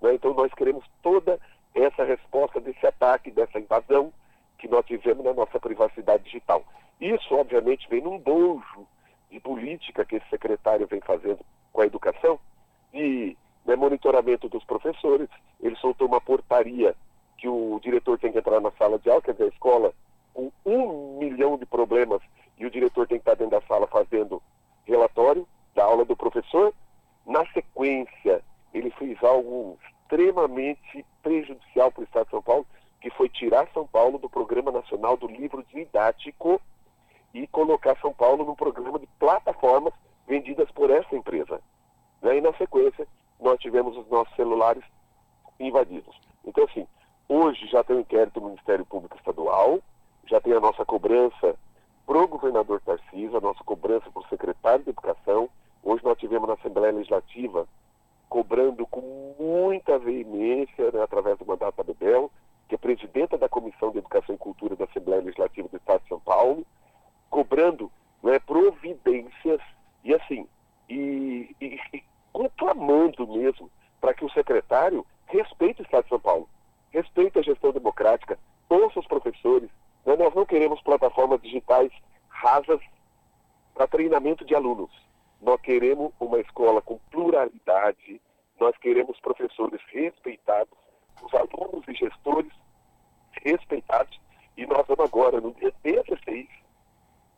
Né? Então nós queremos toda essa resposta desse ataque, dessa invasão que nós tivemos na nossa privacidade digital. Isso, obviamente, vem num bojo de política que esse secretário vem fazendo com a educação, de né, monitoramento dos professores. Ele soltou uma portaria que o diretor tem que entrar na sala de aula, quer dizer, a escola com um milhão de problemas e o diretor tem que estar dentro da sala fazendo relatório da aula do professor. Na sequência, ele fez algo extremamente prejudicial para o Estado de São Paulo, que foi tirar São Paulo do Programa Nacional do Livro Didático e colocar São Paulo num programa de plataformas vendidas por essa empresa. Né? E na sequência, nós tivemos os nossos celulares invadidos. Então, assim, hoje já tem o um inquérito do Ministério Público Estadual, já tem a nossa cobrança para o governador Tarcísio, a nossa cobrança para o secretário de Educação. Hoje nós tivemos na Assembleia Legislativa cobrando com muita veemência, né, através do mandato da Bebel, que é presidenta da Comissão de Educação e Cultura da Assembleia Legislativa do Estado de São Paulo, cobrando né, providências e assim, e, e, e conclamando mesmo para que o secretário respeite o Estado de São Paulo, respeite a gestão democrática, ouça os professores. Nós não queremos plataformas digitais rasas para treinamento de alunos. Nós queremos uma escola com pluralidade, nós queremos professores respeitados, os alunos e gestores respeitados, e nós vamos agora, no dia 16,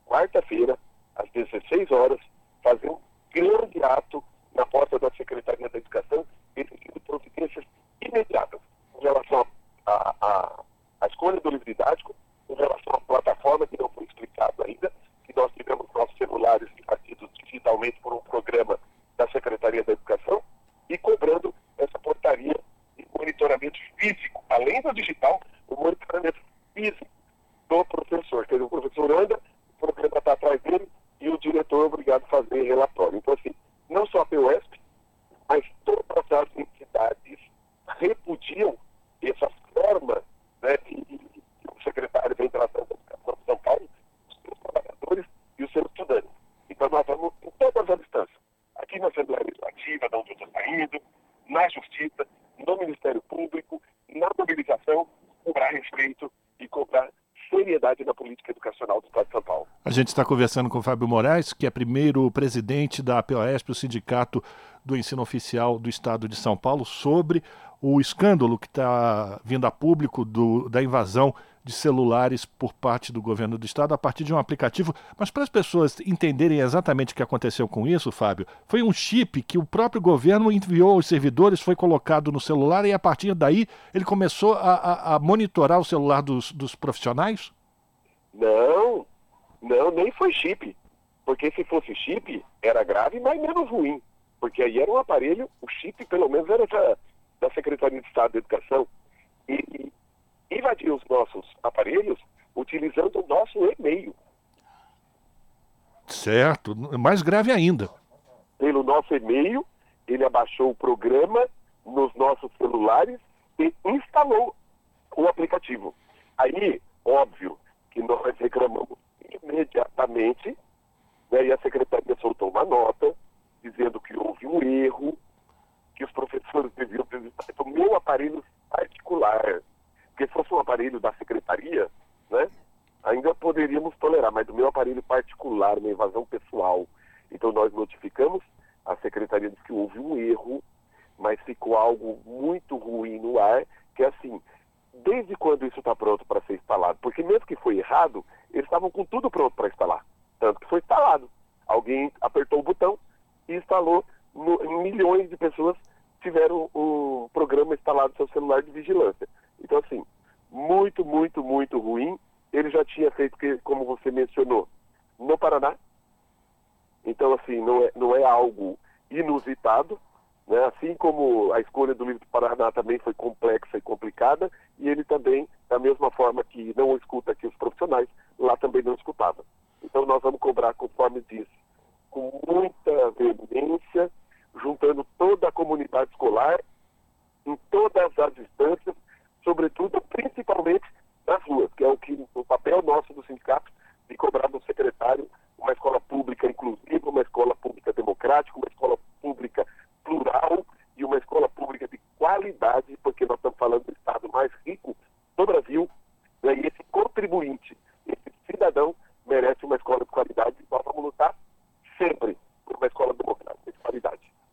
quarta-feira, às 16 horas, fazer um grande ato na porta da Secretaria da Educação, exigindo providências imediatas em relação à escolha do livro didático, em relação à plataforma que não foi explicado ainda, que nós tivemos nossos celulares partidos digitalmente por um programa da Secretaria da Educação, e cobrando essa portaria de monitoramento físico, além do digital, o monitoramento físico do professor. Quer dizer, o professor anda, o programa está atrás dele e o diretor é obrigado a fazer relatório. Então, assim, não só a POSP, mas todas as entidades repudiam essa forma né, o secretário vem tratando da educação de São Paulo, os seus trabalhadores e os seus estudantes. Então, nós vamos em todas as instâncias. Aqui na Assembleia Legislativa, da onde eu estou saindo, na Justiça, no Ministério Público, na mobilização, cobrar respeito e cobrar seriedade na política educacional do Estado de São Paulo. A gente está conversando com o Fábio Moraes, que é primeiro presidente da APOESP, o Sindicato do Ensino Oficial do Estado de São Paulo, sobre o escândalo que está vindo a público do, da invasão de celulares por parte do governo do estado a partir de um aplicativo. Mas para as pessoas entenderem exatamente o que aconteceu com isso, Fábio, foi um chip que o próprio governo enviou aos servidores, foi colocado no celular e a partir daí ele começou a, a, a monitorar o celular dos, dos profissionais? Não, não, nem foi chip. Porque se fosse chip, era grave, mas menos ruim. Porque aí era um aparelho, o chip pelo menos era da, Secretaria de Estado da Educação. E, invadir os nossos aparelhos utilizando o nosso e-mail. Certo, mais grave ainda. Pelo nosso e-mail, ele abaixou o programa nos nossos celulares e instalou o aplicativo. Aí, óbvio que nós reclamamos imediatamente, né, e a secretaria soltou uma nota dizendo que houve um erro, que os professores deviam ter o meu aparelho particular. Porque se fosse um aparelho da secretaria, né, ainda poderíamos tolerar, mas do meu aparelho particular, uma invasão pessoal. Então nós notificamos, a secretaria disse que houve um erro, mas ficou algo muito ruim no ar, que é assim, desde quando isso está pronto para ser instalado? Porque mesmo que foi errado, eles estavam com tudo pronto para instalar. Tanto que foi instalado. Alguém apertou o botão e instalou, milhões de pessoas tiveram o programa instalado no seu celular de vigilância. Então, assim, muito, muito, muito ruim. Ele já tinha feito, como você mencionou, no Paraná. Então, assim, não é, não é algo inusitado. Né? Assim como a escolha do livro do Paraná também foi complexa e complicada, e ele também, da mesma forma que não escuta aqui os profissionais, lá também não escutava. Então, nós vamos cobrar, conforme disse, com muita veemência, juntando toda a comunidade escolar, em todas as instâncias, sobretudo, principalmente nas ruas, que é o que o papel nosso do sindicato de cobrar do secretário uma escola pública inclusiva, uma escola pública democrática, uma escola pública plural e uma escola pública de qualidade, porque nós estamos falando do estado mais rico do Brasil, né? e esse contribuinte, esse cidadão merece uma escola de qualidade e nós vamos lutar sempre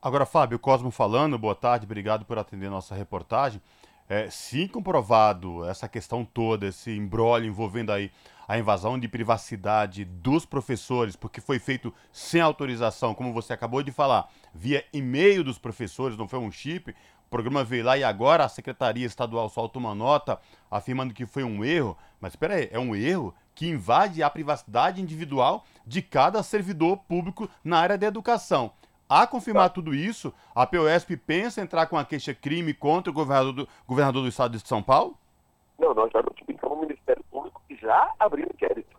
Agora, Fábio, Cosmo falando, boa tarde, obrigado por atender nossa reportagem. É, se comprovado essa questão toda, esse embrólio envolvendo aí a invasão de privacidade dos professores, porque foi feito sem autorização, como você acabou de falar, via e-mail dos professores, não foi um chip. O programa veio lá e agora a Secretaria Estadual solta uma nota afirmando que foi um erro. Mas espera aí, é um erro que invade a privacidade individual de cada servidor público na área da educação. A confirmar tá. tudo isso, a POSP pensa entrar com a queixa-crime contra o governador do, governador do estado de São Paulo? Não, nós já notificamos o Ministério Público e já abriu inquérito.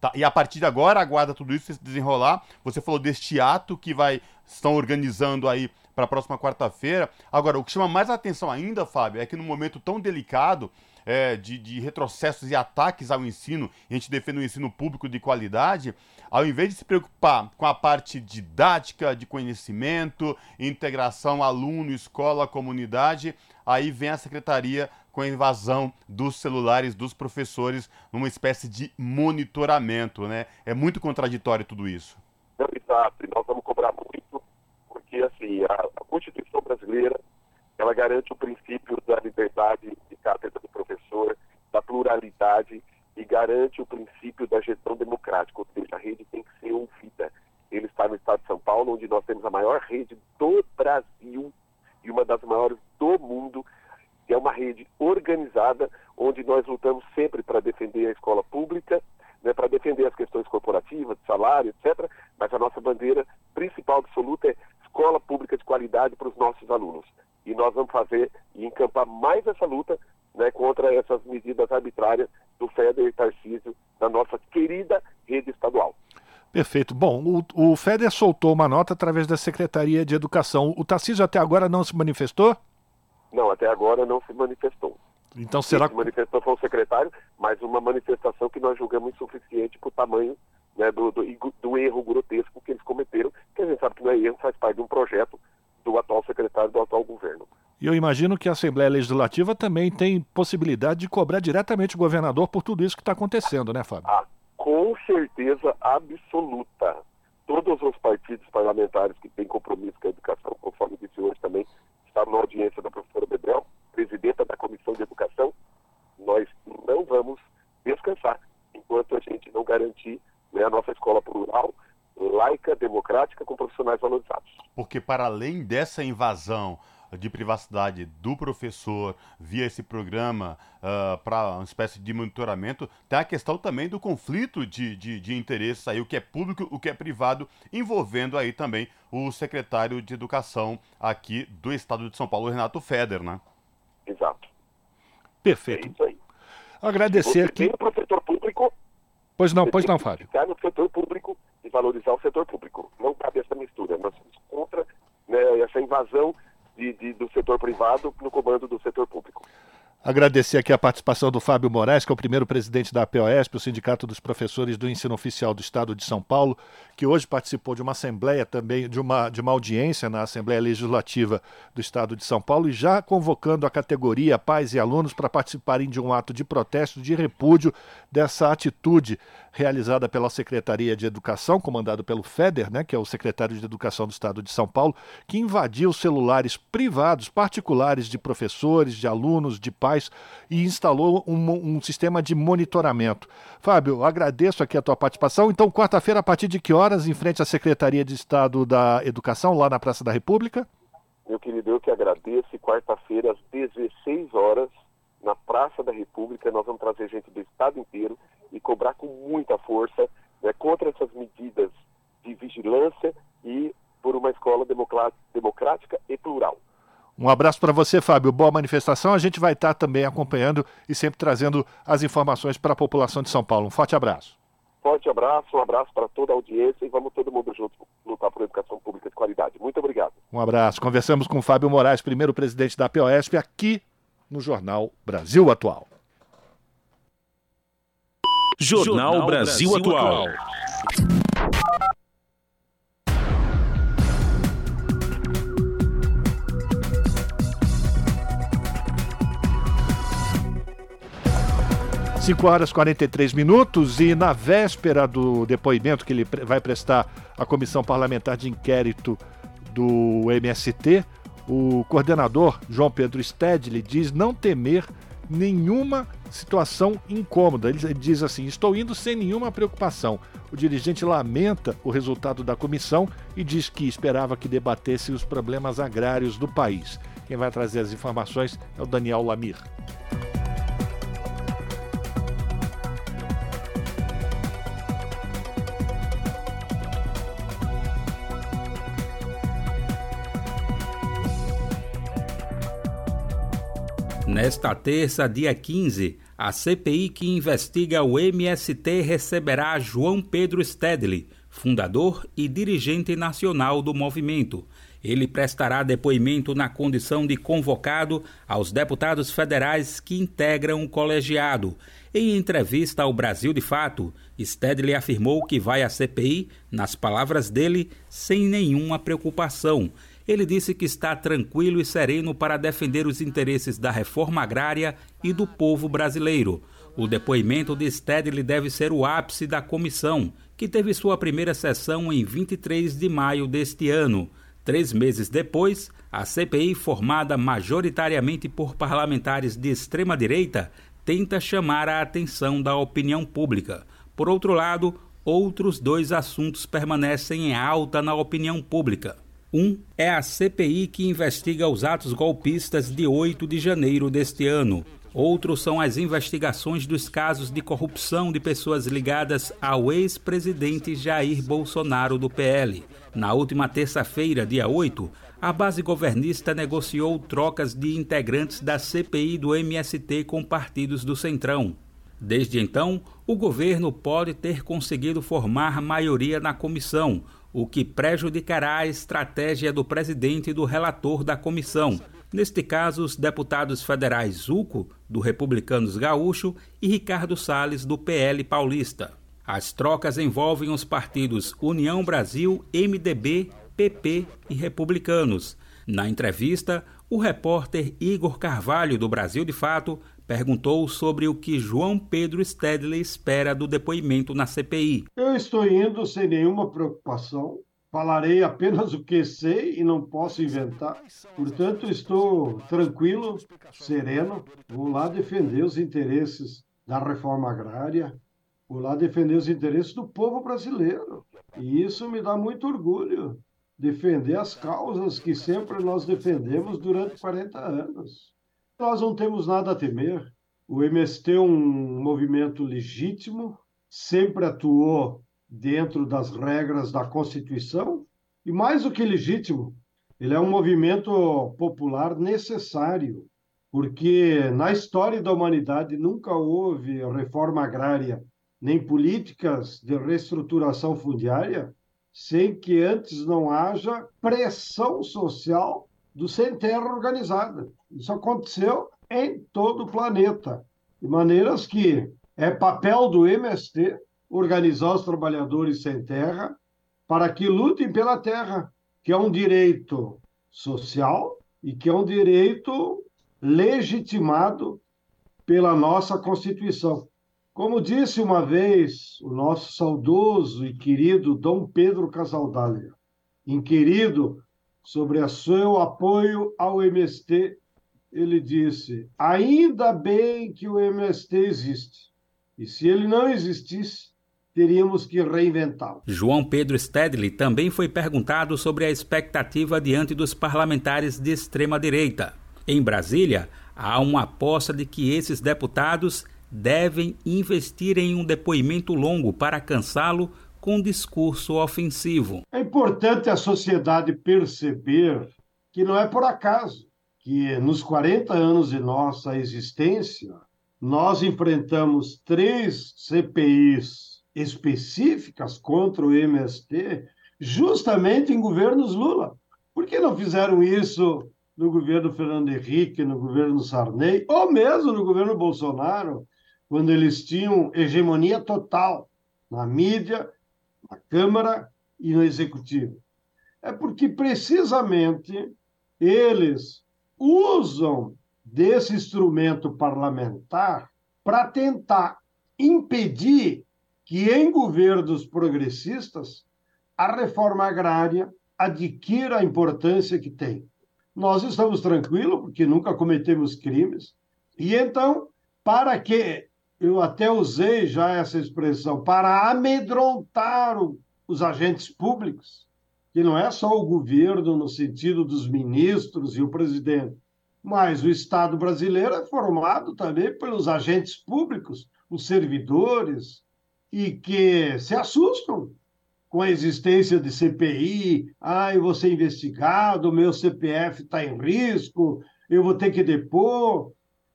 Tá, e a partir de agora, aguarda tudo isso se desenrolar. Você falou deste ato que vai estão organizando aí para a próxima quarta-feira. Agora, o que chama mais atenção ainda, Fábio, é que num momento tão delicado é, de, de, retrocessos e ataques ao ensino, e a gente defende um ensino público de qualidade, ao invés de se preocupar com a parte didática, de conhecimento, integração aluno, escola, comunidade, aí vem a secretaria com a invasão dos celulares dos professores numa espécie de monitoramento, né? É muito contraditório tudo isso. Exato, e nós vamos cobrar muito, porque assim, a, a Constituição brasileira, ela garante o princípio da liberdade de cátedra do professor, da pluralidade e garante o princípio da gestão democrática, ou seja, a rede tem que ser ouvida. Ele está no estado de São Paulo, onde nós temos a maior rede do Brasil e uma das maiores do mundo, que é uma rede organizada, onde nós lutamos sempre para defender a escola pública, né, para defender as questões corporativas, de salário, etc. Mas a nossa bandeira principal absoluta é escola pública de qualidade para os nossos alunos. E nós vamos fazer e encampar mais essa luta né, contra essas medidas arbitrárias do FEDER e Tarcísio, da nossa querida rede estadual. Perfeito. Bom, o, o FEDER soltou uma nota através da Secretaria de Educação. O Tarcísio até agora não se manifestou? Não, até agora não se manifestou. Então será que. manifestou foi o secretário, mas uma manifestação que nós julgamos insuficiente para o tamanho né, do, do, do, erro grotesco que eles cometeram, que a gente sabe que não é erro, faz parte de um projeto do atual secretário do atual governo. E eu imagino que a Assembleia Legislativa também tem possibilidade de cobrar diretamente o governador por tudo isso que está acontecendo, né, Fábio? Ah, com certeza absoluta. Todos os partidos parlamentares que têm compromisso com a educação, conforme disse hoje também, estavam na audiência da professora Bebel, presidenta da Comissão de Educação, nós não vamos descansar enquanto a gente não garantir né, a nossa escola plural, laica, democrática, com profissionais valorizados. Porque para além dessa invasão de privacidade do professor via esse programa uh, para uma espécie de monitoramento, tem a questão também do conflito de, de, de interesses aí, o que é público, o que é privado, envolvendo aí também o secretário de Educação aqui do estado de São Paulo, Renato Feder, né? Exato. Perfeito. É isso aí. Agradecer aqui. O público. Pois não, pois não, Fábio. Ficar no setor público e valorizar o setor público. Não cabe essa mistura. Nós somos contra né, essa invasão de, de, do setor privado no comando do setor público. Agradecer aqui a participação do Fábio Moraes, que é o primeiro presidente da APOESP, o Sindicato dos Professores do Ensino Oficial do Estado de São Paulo, que hoje participou de uma assembleia também, de uma, de uma audiência na Assembleia Legislativa do Estado de São Paulo, e já convocando a categoria pais e alunos para participarem de um ato de protesto, de repúdio dessa atitude realizada pela Secretaria de Educação, comandado pelo FEDER, né, que é o secretário de Educação do Estado de São Paulo, que invadiu celulares privados, particulares de professores, de alunos, de pais e instalou um, um sistema de monitoramento. Fábio, agradeço aqui a tua participação. Então, quarta-feira, a partir de que horas, em frente à Secretaria de Estado da Educação, lá na Praça da República? Meu querido, eu que agradeço. Quarta-feira, às 16 horas, na Praça da República, nós vamos trazer gente do Estado inteiro e cobrar com muita força né, contra essas medidas de vigilância e por uma escola democrática e plural. Um abraço para você, Fábio. Boa manifestação. A gente vai estar também acompanhando e sempre trazendo as informações para a população de São Paulo. Um forte abraço. Forte abraço, um abraço para toda a audiência e vamos todo mundo junto lutar por educação pública de qualidade. Muito obrigado. Um abraço. Conversamos com Fábio Moraes, primeiro presidente da POSP, aqui no Jornal Brasil Atual. Jornal Brasil Atual. 5 horas e 43 minutos e na véspera do depoimento que ele vai prestar à Comissão Parlamentar de Inquérito do MST, o coordenador João Pedro Stedley diz não temer nenhuma situação incômoda. Ele diz assim: Estou indo sem nenhuma preocupação. O dirigente lamenta o resultado da comissão e diz que esperava que debatesse os problemas agrários do país. Quem vai trazer as informações é o Daniel Lamir. Nesta terça, dia 15, a CPI que investiga o MST receberá João Pedro Stedley, fundador e dirigente nacional do movimento. Ele prestará depoimento na condição de convocado aos deputados federais que integram o colegiado. Em entrevista ao Brasil de Fato, Stedley afirmou que vai à CPI, nas palavras dele, sem nenhuma preocupação ele disse que está tranquilo e sereno para defender os interesses da reforma agrária e do povo brasileiro. O depoimento de Stedley deve ser o ápice da comissão, que teve sua primeira sessão em 23 de maio deste ano. Três meses depois, a CPI, formada majoritariamente por parlamentares de extrema-direita, tenta chamar a atenção da opinião pública. Por outro lado, outros dois assuntos permanecem em alta na opinião pública. Um é a CPI que investiga os atos golpistas de 8 de janeiro deste ano. Outros são as investigações dos casos de corrupção de pessoas ligadas ao ex-presidente Jair Bolsonaro do PL. Na última terça-feira, dia 8, a base governista negociou trocas de integrantes da CPI do MST com partidos do Centrão. Desde então, o governo pode ter conseguido formar maioria na comissão, o que prejudicará a estratégia do presidente e do relator da comissão, neste caso os deputados federais Zuco, do Republicanos Gaúcho, e Ricardo Salles, do PL Paulista. As trocas envolvem os partidos União Brasil, MDB, PP e Republicanos. Na entrevista, o repórter Igor Carvalho, do Brasil de Fato, perguntou sobre o que João Pedro Stedley espera do depoimento na CPI. Eu estou indo sem nenhuma preocupação. Falarei apenas o que sei e não posso inventar. Portanto, estou tranquilo, sereno. Vou lá defender os interesses da reforma agrária, vou lá defender os interesses do povo brasileiro. E isso me dá muito orgulho. Defender as causas que sempre nós defendemos durante 40 anos nós não temos nada a temer. O MST é um movimento legítimo, sempre atuou dentro das regras da Constituição e, mais do que legítimo, ele é um movimento popular necessário, porque na história da humanidade nunca houve reforma agrária nem políticas de reestruturação fundiária sem que antes não haja pressão social do sem terra organizada. Isso aconteceu em todo o planeta, de maneiras que é papel do MST organizar os trabalhadores sem terra para que lutem pela terra, que é um direito social e que é um direito legitimado pela nossa Constituição. Como disse uma vez o nosso saudoso e querido Dom Pedro Casaldália, inquirido sobre o seu apoio ao MST ele disse: ainda bem que o MST existe. E se ele não existisse, teríamos que reinventá-lo. João Pedro Stedley também foi perguntado sobre a expectativa diante dos parlamentares de extrema-direita. Em Brasília, há uma aposta de que esses deputados devem investir em um depoimento longo para cansá-lo com discurso ofensivo. É importante a sociedade perceber que não é por acaso que nos 40 anos de nossa existência, nós enfrentamos três CPIs específicas contra o MST, justamente em governos Lula. Por que não fizeram isso no governo Fernando Henrique, no governo Sarney, ou mesmo no governo Bolsonaro, quando eles tinham hegemonia total na mídia, na Câmara e no Executivo? É porque precisamente eles usam desse instrumento parlamentar para tentar impedir que em governos progressistas a reforma agrária adquira a importância que tem. Nós estamos tranquilos porque nunca cometemos crimes. E então, para que eu até usei já essa expressão, para amedrontar os agentes públicos, que não é só o governo no sentido dos ministros e o presidente, mas o Estado brasileiro é formado também pelos agentes públicos, os servidores, e que se assustam com a existência de CPI. Ah, eu vou ser investigado, meu CPF está em risco, eu vou ter que depor.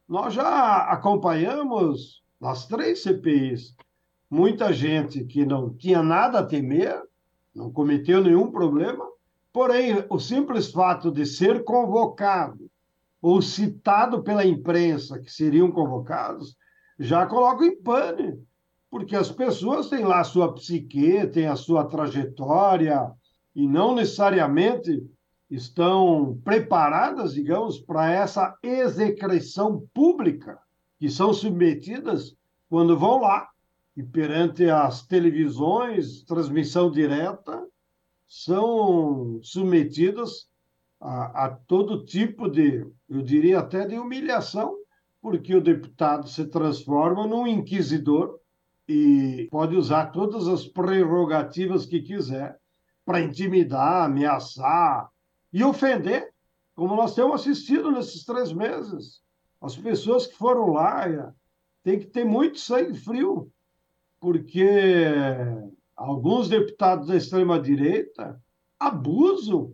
Nós já acompanhamos nas três CPIs muita gente que não tinha nada a temer, não cometeu nenhum problema, porém, o simples fato de ser convocado ou citado pela imprensa que seriam convocados já coloca em pane, porque as pessoas têm lá a sua psique, têm a sua trajetória e não necessariamente estão preparadas, digamos, para essa execração pública que são submetidas quando vão lá e perante as televisões, transmissão direta, são submetidas a, a todo tipo de, eu diria até de humilhação, porque o deputado se transforma num inquisidor e pode usar todas as prerrogativas que quiser para intimidar, ameaçar e ofender, como nós temos assistido nesses três meses. As pessoas que foram lá têm que ter muito sangue frio, porque alguns deputados da extrema-direita abusam,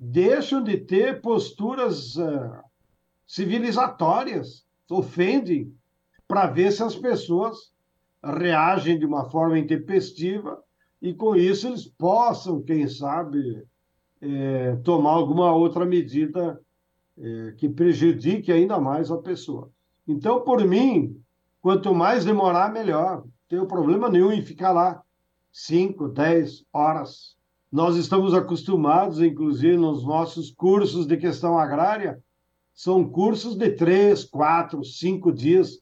deixam de ter posturas uh, civilizatórias, ofendem, para ver se as pessoas reagem de uma forma intempestiva e, com isso, eles possam, quem sabe, é, tomar alguma outra medida é, que prejudique ainda mais a pessoa. Então, por mim, quanto mais demorar, melhor. Tenho problema nenhum em ficar lá 5, 10 horas. Nós estamos acostumados, inclusive, nos nossos cursos de questão agrária, são cursos de três, quatro, cinco dias,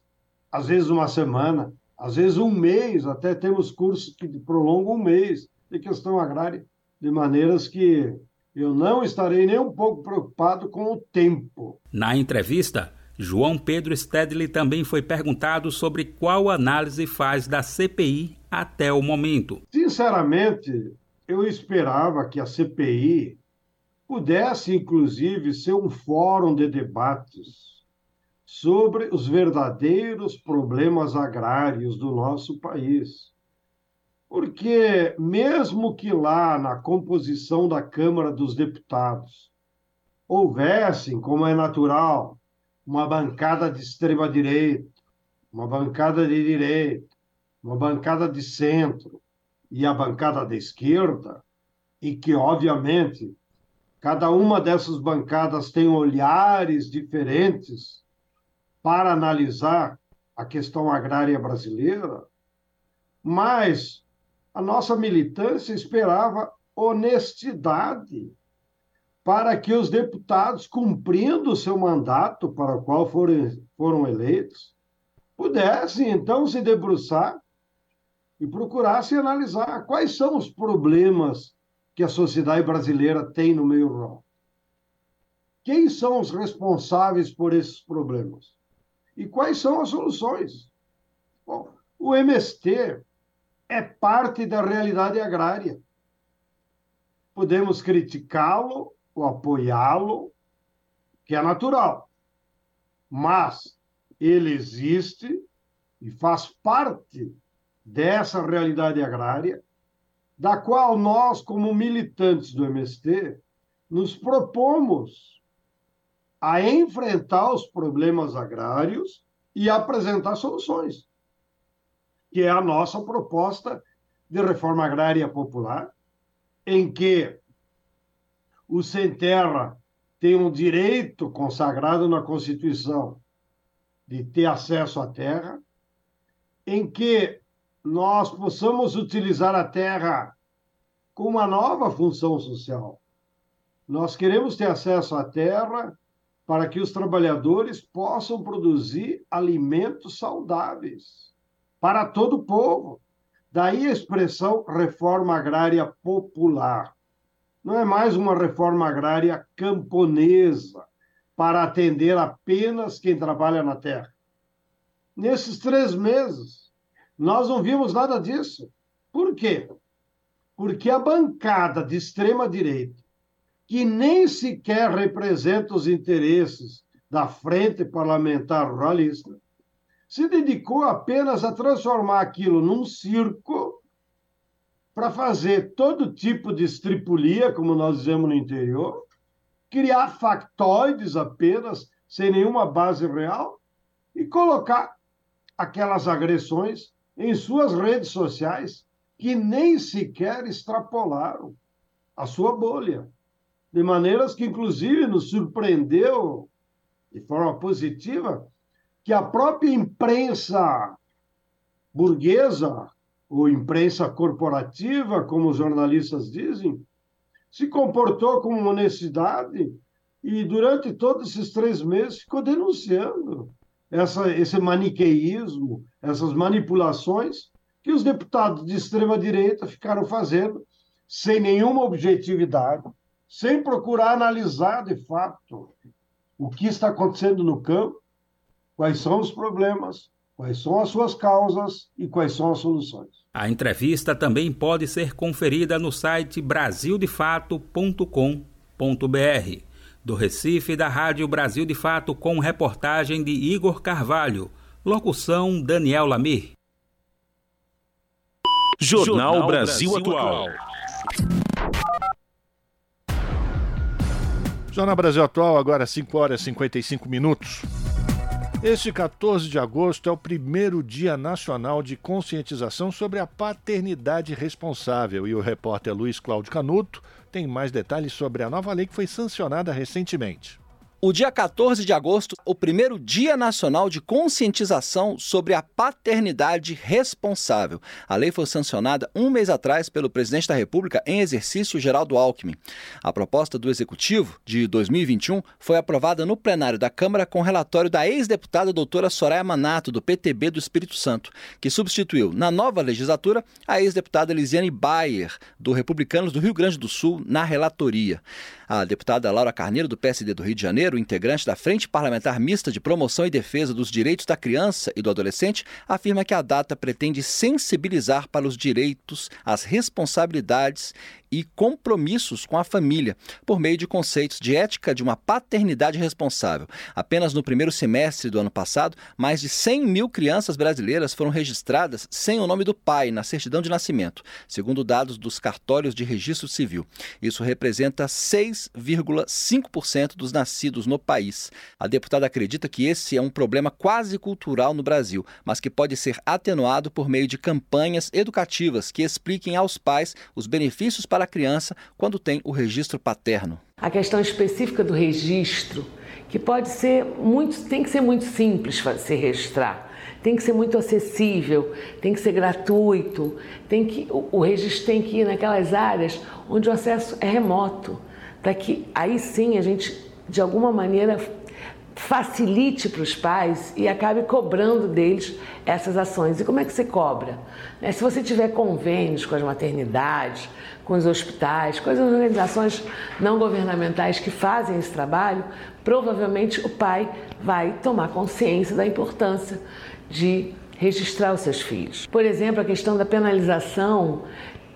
às vezes uma semana, às vezes um mês, até temos cursos que prolongam um mês de questão agrária, de maneiras que eu não estarei nem um pouco preocupado com o tempo. Na entrevista, João Pedro Stedley também foi perguntado sobre qual análise faz da CPI até o momento. Sinceramente, eu esperava que a CPI pudesse, inclusive, ser um fórum de debates sobre os verdadeiros problemas agrários do nosso país. Porque, mesmo que lá na composição da Câmara dos Deputados houvessem, como é natural, uma bancada de extrema-direita, uma bancada de direita, uma bancada de centro e a bancada da esquerda, e que, obviamente, cada uma dessas bancadas tem olhares diferentes para analisar a questão agrária brasileira, mas a nossa militância esperava honestidade para que os deputados, cumprindo o seu mandato para o qual foram, foram eleitos, pudessem então se debruçar e procurassem analisar quais são os problemas que a sociedade brasileira tem no meio rural. Quem são os responsáveis por esses problemas? E quais são as soluções? Bom, o MST é parte da realidade agrária. Podemos criticá-lo ou apoiá-lo, que é natural, mas ele existe e faz parte dessa realidade agrária, da qual nós, como militantes do MST, nos propomos a enfrentar os problemas agrários e apresentar soluções que é a nossa proposta de reforma agrária popular, em que o sem terra tem um direito consagrado na Constituição de ter acesso à terra, em que nós possamos utilizar a terra com uma nova função social. Nós queremos ter acesso à terra para que os trabalhadores possam produzir alimentos saudáveis para todo o povo. Daí a expressão reforma agrária popular. Não é mais uma reforma agrária camponesa para atender apenas quem trabalha na terra. Nesses três meses, nós não vimos nada disso. Por quê? Porque a bancada de extrema-direita, que nem sequer representa os interesses da Frente Parlamentar Ruralista, se dedicou apenas a transformar aquilo num circo para fazer todo tipo de estripulia, como nós dizemos no interior, criar factoides apenas, sem nenhuma base real, e colocar aquelas agressões em suas redes sociais que nem sequer extrapolaram a sua bolha. De maneiras que, inclusive, nos surpreendeu de forma positiva que a própria imprensa burguesa, ou imprensa corporativa, como os jornalistas dizem, se comportou com honestidade e, durante todos esses três meses, ficou denunciando essa, esse maniqueísmo, essas manipulações que os deputados de extrema-direita ficaram fazendo sem nenhuma objetividade, sem procurar analisar de fato o que está acontecendo no campo, quais são os problemas, quais são as suas causas e quais são as soluções. A entrevista também pode ser conferida no site brasildefato.com.br. Do Recife, da Rádio Brasil de Fato, com reportagem de Igor Carvalho. Locução Daniel Lamir. Jornal, Jornal Brasil, Brasil Atual. Jornal Brasil Atual, agora 5 horas e 55 minutos. Este 14 de agosto é o primeiro Dia Nacional de Conscientização sobre a Paternidade Responsável e o repórter Luiz Cláudio Canuto tem mais detalhes sobre a nova lei que foi sancionada recentemente. O dia 14 de agosto, o primeiro Dia Nacional de Conscientização sobre a Paternidade Responsável. A lei foi sancionada um mês atrás pelo presidente da República em exercício, Geraldo Alckmin. A proposta do Executivo, de 2021, foi aprovada no plenário da Câmara com relatório da ex-deputada doutora Soraya Manato, do PTB do Espírito Santo, que substituiu, na nova legislatura, a ex-deputada Elisiane Bayer, do Republicanos do Rio Grande do Sul, na relatoria. A deputada Laura Carneiro, do PSD do Rio de Janeiro, integrante da Frente Parlamentar Mista de Promoção e Defesa dos Direitos da Criança e do Adolescente, afirma que a data pretende sensibilizar para os direitos, as responsabilidades e compromissos com a família, por meio de conceitos de ética de uma paternidade responsável. Apenas no primeiro semestre do ano passado, mais de 100 mil crianças brasileiras foram registradas sem o nome do pai na certidão de nascimento, segundo dados dos cartórios de registro civil. Isso representa 6,5% dos nascidos no país. A deputada acredita que esse é um problema quase cultural no Brasil, mas que pode ser atenuado por meio de campanhas educativas que expliquem aos pais os benefícios para para a criança quando tem o registro paterno. A questão específica do registro, que pode ser muito, tem que ser muito simples se registrar, tem que ser muito acessível, tem que ser gratuito, tem que o, o registro tem que ir naquelas áreas onde o acesso é remoto, para que aí sim a gente de alguma maneira facilite para os pais e acabe cobrando deles essas ações. E como é que você cobra? Né, se você tiver convênios com as maternidades, com os hospitais, com as organizações não governamentais que fazem esse trabalho, provavelmente o pai vai tomar consciência da importância de registrar os seus filhos. Por exemplo, a questão da penalização,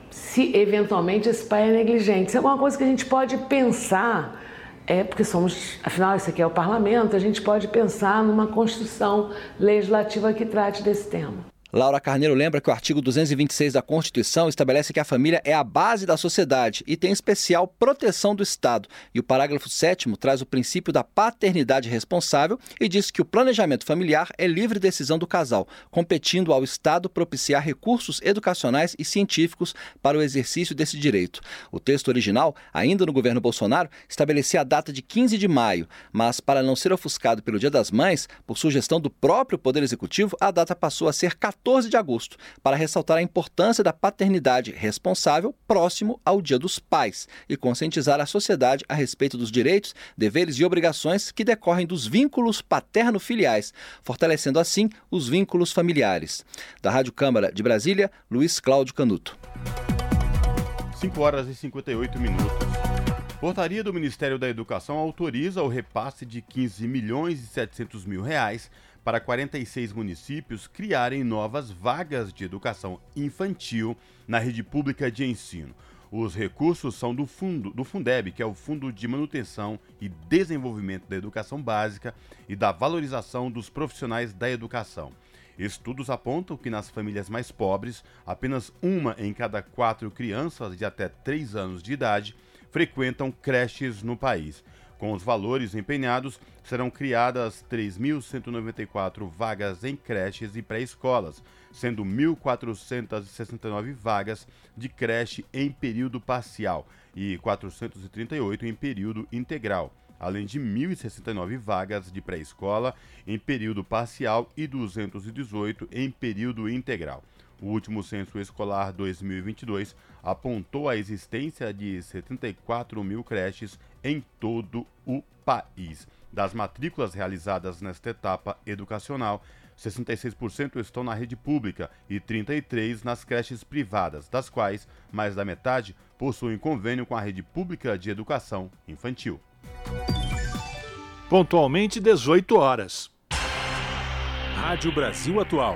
se eventualmente esse pai é negligente. Isso é uma coisa que a gente pode pensar é porque somos, afinal, isso aqui é o parlamento, a gente pode pensar numa construção legislativa que trate desse tema. Laura Carneiro lembra que o artigo 226 da Constituição estabelece que a família é a base da sociedade e tem especial proteção do Estado. E o parágrafo 7 traz o princípio da paternidade responsável e diz que o planejamento familiar é livre decisão do casal, competindo ao Estado propiciar recursos educacionais e científicos para o exercício desse direito. O texto original, ainda no governo Bolsonaro, estabelecia a data de 15 de maio, mas para não ser ofuscado pelo Dia das Mães, por sugestão do próprio Poder Executivo, a data passou a ser 14 14 de agosto, para ressaltar a importância da paternidade responsável próximo ao Dia dos Pais e conscientizar a sociedade a respeito dos direitos, deveres e obrigações que decorrem dos vínculos paterno-filiais, fortalecendo assim os vínculos familiares. Da Rádio Câmara de Brasília, Luiz Cláudio Canuto. 5 horas e 58 minutos. Portaria do Ministério da Educação autoriza o repasse de 15 milhões e 700 mil reais para 46 municípios criarem novas vagas de educação infantil na rede pública de ensino. Os recursos são do fundo do Fundeb, que é o Fundo de Manutenção e Desenvolvimento da Educação Básica e da Valorização dos Profissionais da Educação. Estudos apontam que nas famílias mais pobres, apenas uma em cada quatro crianças de até 3 anos de idade frequentam creches no país. Com os valores empenhados, serão criadas 3.194 vagas em creches e pré-escolas, sendo 1.469 vagas de creche em período parcial e 438 em período integral além de 1.069 vagas de pré-escola em período parcial e 218 em período integral. O último censo escolar 2022 apontou a existência de 74 mil creches em todo o país. Das matrículas realizadas nesta etapa educacional, 66% estão na rede pública e 33% nas creches privadas, das quais mais da metade possuem convênio com a rede pública de educação infantil. Pontualmente 18 horas. Rádio Brasil Atual.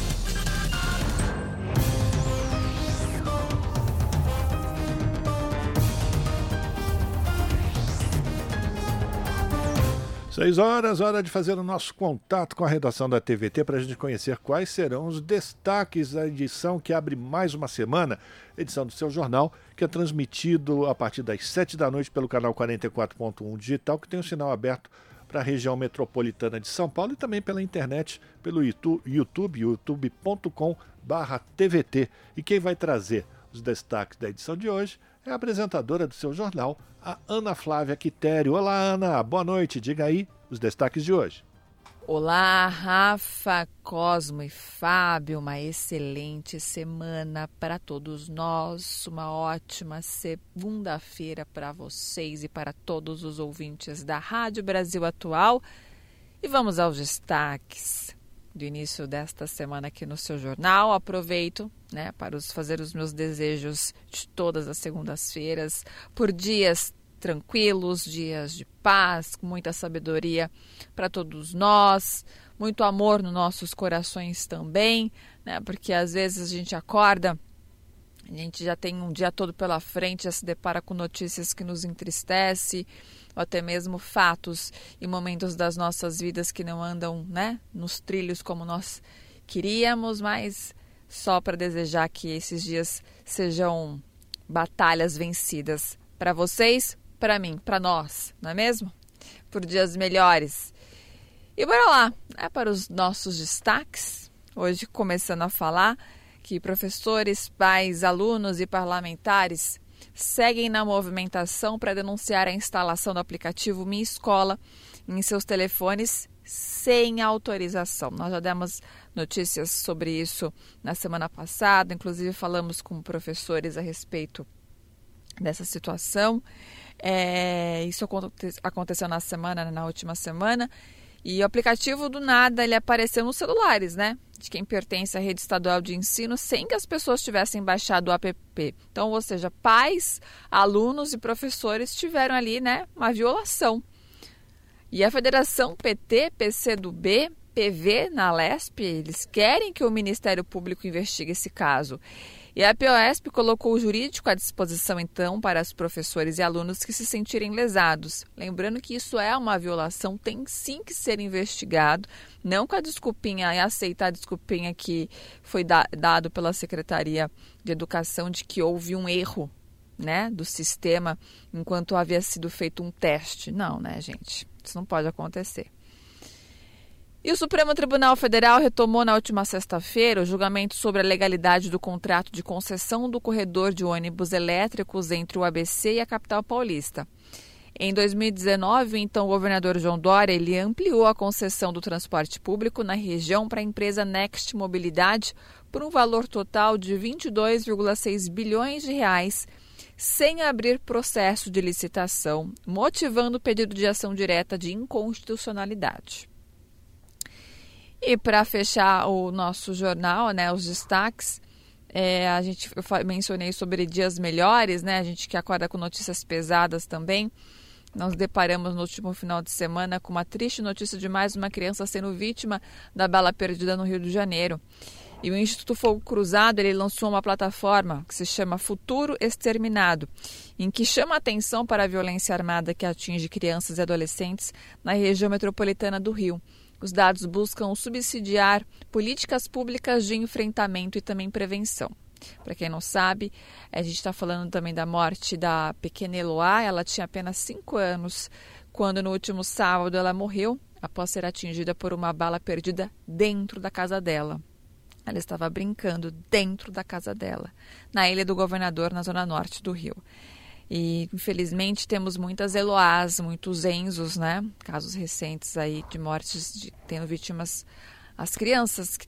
6 horas, hora de fazer o nosso contato com a redação da TVT para a gente conhecer quais serão os destaques da edição que abre mais uma semana, edição do seu jornal, que é transmitido a partir das 7 da noite pelo canal 44.1 digital, que tem o um sinal aberto para a região metropolitana de São Paulo e também pela internet, pelo YouTube, youtube.com/tvt. E quem vai trazer os destaques da edição de hoje é a apresentadora do seu jornal, a Ana Flávia Quitério. Olá, Ana, boa noite. Diga aí os destaques de hoje. Olá, Rafa, Cosmo e Fábio. Uma excelente semana para todos nós. Uma ótima segunda-feira para vocês e para todos os ouvintes da Rádio Brasil Atual. E vamos aos destaques do início desta semana aqui no seu jornal. Aproveito né, para os, fazer os meus desejos de todas as segundas-feiras, por dias tranquilos, dias de paz, com muita sabedoria para todos nós, muito amor nos nossos corações também, né, porque às vezes a gente acorda. A gente já tem um dia todo pela frente, já se depara com notícias que nos entristece, ou até mesmo fatos e momentos das nossas vidas que não andam, né, nos trilhos como nós queríamos, mas só para desejar que esses dias sejam batalhas vencidas para vocês, para mim, para nós, não é mesmo? Por dias melhores. E bora lá, é para os nossos destaques. Hoje começando a falar que professores, pais, alunos e parlamentares seguem na movimentação para denunciar a instalação do aplicativo Minha Escola em seus telefones sem autorização. Nós já demos notícias sobre isso na semana passada, inclusive falamos com professores a respeito dessa situação. É, isso aconteceu na semana, na última semana, e o aplicativo do nada ele apareceu nos celulares, né? De quem pertence à rede estadual de ensino, sem que as pessoas tivessem baixado o app. Então, ou seja, pais, alunos e professores tiveram ali, né, uma violação. E a Federação PT, PCdoB, PV na LESP, eles querem que o Ministério Público investigue esse caso. E a POSP colocou o jurídico à disposição, então, para os professores e alunos que se sentirem lesados. Lembrando que isso é uma violação, tem sim que ser investigado, não com a desculpinha e aceitar a desculpinha que foi da, dado pela Secretaria de Educação de que houve um erro né, do sistema enquanto havia sido feito um teste. Não, né, gente? Isso não pode acontecer. E o Supremo Tribunal Federal retomou na última sexta-feira o julgamento sobre a legalidade do contrato de concessão do corredor de ônibus elétricos entre o ABC e a capital paulista. Em 2019, então, o governador João Dória ele ampliou a concessão do transporte público na região para a empresa Next Mobilidade por um valor total de 22,6 bilhões de reais, sem abrir processo de licitação, motivando o pedido de ação direta de inconstitucionalidade. E para fechar o nosso jornal, né, os destaques, é, a gente eu mencionei sobre dias melhores, né? A gente que acorda com notícias pesadas também. Nós deparamos no último final de semana com uma triste notícia de mais uma criança sendo vítima da bala perdida no Rio de Janeiro. E o Instituto Fogo Cruzado ele lançou uma plataforma que se chama Futuro Exterminado, em que chama atenção para a violência armada que atinge crianças e adolescentes na região metropolitana do Rio. Os dados buscam subsidiar políticas públicas de enfrentamento e também prevenção. Para quem não sabe, a gente está falando também da morte da pequena Eloá. Ela tinha apenas 5 anos quando, no último sábado, ela morreu após ser atingida por uma bala perdida dentro da casa dela. Ela estava brincando dentro da casa dela, na Ilha do Governador, na zona norte do Rio. E infelizmente temos muitas Eloás, muitos Enzos, né? Casos recentes aí de mortes de, tendo vítimas as crianças que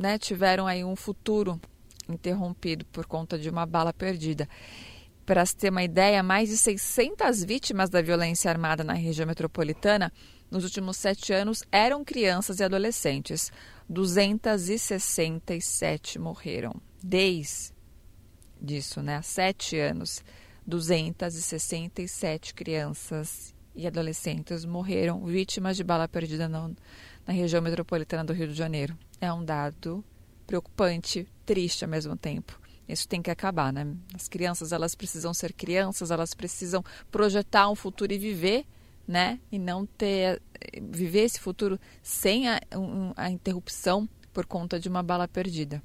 né, tiveram aí um futuro interrompido por conta de uma bala perdida. Para se ter uma ideia, mais de 600 vítimas da violência armada na região metropolitana nos últimos sete anos eram crianças e adolescentes. 267 morreram. Desde disso, né? Há sete anos. 267 crianças e adolescentes morreram vítimas de bala perdida na, na região metropolitana do Rio de Janeiro. É um dado preocupante, triste ao mesmo tempo. Isso tem que acabar, né? As crianças, elas precisam ser crianças, elas precisam projetar um futuro e viver, né? E não ter viver esse futuro sem a, um, a interrupção por conta de uma bala perdida.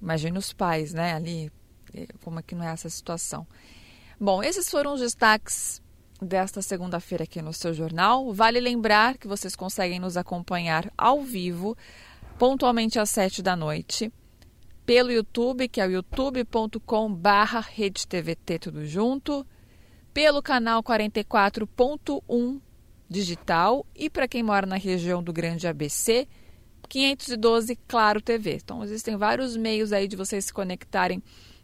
Imagine os pais, né, ali como é que não é essa situação. Bom, esses foram os destaques desta segunda-feira aqui no seu jornal. Vale lembrar que vocês conseguem nos acompanhar ao vivo, pontualmente às sete da noite, pelo YouTube, que é o youtube.com barra RedeTVT, tudo junto, pelo canal 44.1 digital e para quem mora na região do Grande ABC, 512 Claro TV. Então existem vários meios aí de vocês se conectarem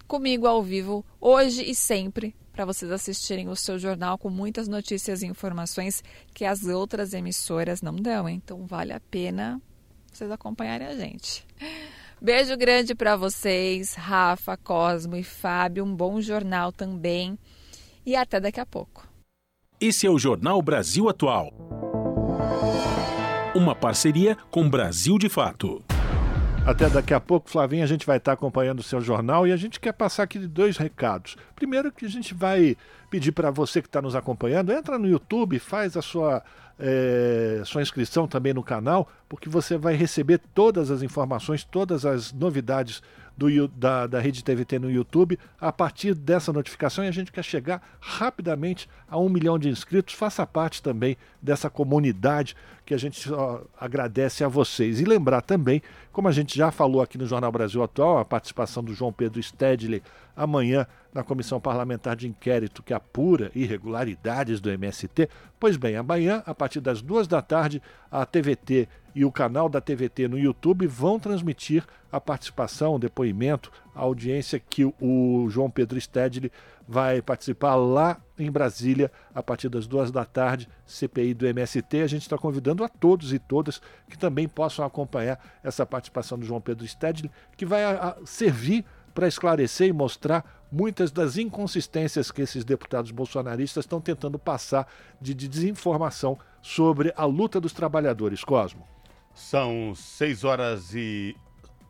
comigo ao vivo hoje e sempre para vocês assistirem o seu jornal com muitas notícias e informações que as outras emissoras não dão. Então vale a pena vocês acompanharem a gente. Beijo grande para vocês, Rafa, Cosmo e Fábio. Um bom jornal também. E até daqui a pouco. Esse é o Jornal Brasil Atual. Uma parceria com Brasil de Fato. Até daqui a pouco, Flavinha, a gente vai estar acompanhando o seu jornal e a gente quer passar aqui dois recados. Primeiro que a gente vai pedir para você que está nos acompanhando, entra no YouTube, faz a sua, é, sua inscrição também no canal, porque você vai receber todas as informações, todas as novidades do, da, da Rede TVT no YouTube a partir dessa notificação e a gente quer chegar rapidamente a um milhão de inscritos. Faça parte também dessa comunidade que a gente ó, agradece a vocês. E lembrar também, como a gente já falou aqui no Jornal Brasil Atual, a participação do João Pedro Stedley amanhã na Comissão Parlamentar de Inquérito que apura irregularidades do MST. Pois bem, amanhã, a partir das duas da tarde, a TVT e o canal da TVT no YouTube vão transmitir a participação, o depoimento, a audiência que o João Pedro Stedley vai participar lá em Brasília a partir das duas da tarde, CPI do MST. A gente está convidando a todos e todas que também possam acompanhar essa participação do João Pedro Stedley, que vai servir para esclarecer e mostrar muitas das inconsistências que esses deputados bolsonaristas estão tentando passar de desinformação sobre a luta dos trabalhadores. Cosmo. São 6 horas e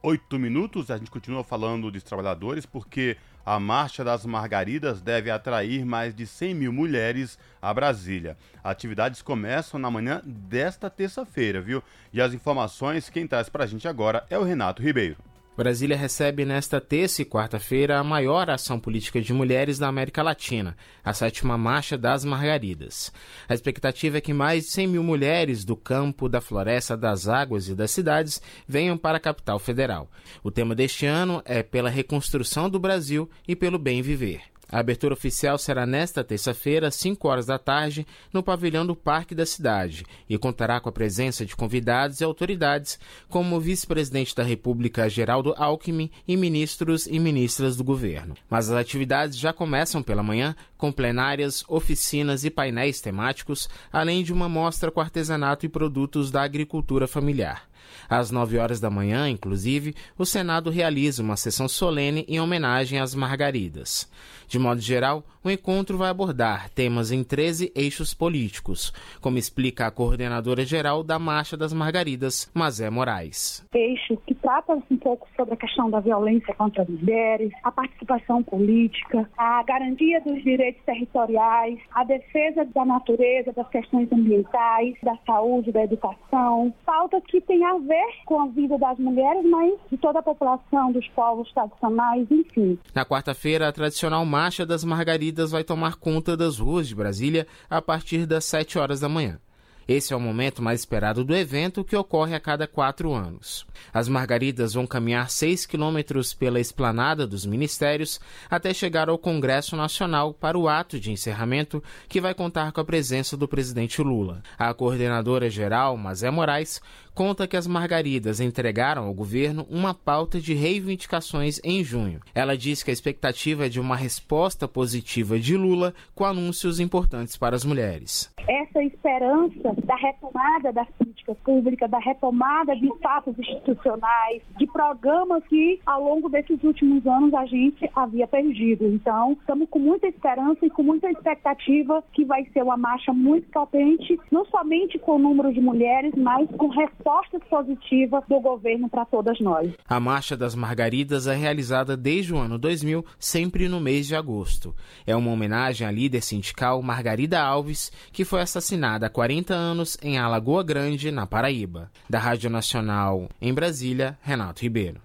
8 minutos. A gente continua falando dos trabalhadores porque a Marcha das Margaridas deve atrair mais de 100 mil mulheres a Brasília. Atividades começam na manhã desta terça-feira, viu? E as informações, quem traz para a gente agora é o Renato Ribeiro. Brasília recebe nesta terça e quarta-feira a maior ação política de mulheres da América Latina, a sétima Marcha das Margaridas. A expectativa é que mais de 100 mil mulheres do campo, da floresta, das águas e das cidades venham para a capital federal. O tema deste ano é pela reconstrução do Brasil e pelo bem viver. A abertura oficial será nesta terça-feira, às 5 horas da tarde, no pavilhão do Parque da Cidade e contará com a presença de convidados e autoridades, como o vice-presidente da República, Geraldo Alckmin, e ministros e ministras do governo. Mas as atividades já começam pela manhã, com plenárias, oficinas e painéis temáticos, além de uma mostra com artesanato e produtos da agricultura familiar. Às 9 horas da manhã, inclusive, o Senado realiza uma sessão solene em homenagem às Margaridas. De modo geral, o encontro vai abordar temas em 13 eixos políticos, como explica a coordenadora geral da Marcha das Margaridas, Mazé Moraes. Eixo que trata um pouco sobre a questão da violência contra as mulheres, a participação política, a garantia dos direitos territoriais, a defesa da natureza, das questões ambientais, da saúde, da educação. Pauta que tem a ver com a vida das mulheres, mas de toda a população, dos povos tradicionais, enfim. Na quarta-feira, a tradicional Marcha das Margaridas vai tomar conta das ruas de Brasília a partir das 7 horas da manhã. Esse é o momento mais esperado do evento, que ocorre a cada quatro anos. As margaridas vão caminhar 6 quilômetros pela esplanada dos ministérios até chegar ao Congresso Nacional para o ato de encerramento, que vai contar com a presença do presidente Lula. A coordenadora geral, Mazé Moraes, conta que as margaridas entregaram ao governo uma pauta de reivindicações em junho. Ela diz que a expectativa é de uma resposta positiva de Lula com anúncios importantes para as mulheres. Essa esperança da retomada das políticas públicas, da retomada de fatos institucionais, de programas que ao longo desses últimos anos a gente havia perdido. Então, estamos com muita esperança e com muita expectativa que vai ser uma marcha muito potente, não somente com o número de mulheres, mas com resposta resposta positiva do governo para todas nós. A Marcha das Margaridas é realizada desde o ano 2000, sempre no mês de agosto. É uma homenagem à líder sindical Margarida Alves, que foi assassinada há 40 anos em Alagoa Grande, na Paraíba. Da Rádio Nacional, em Brasília, Renato Ribeiro.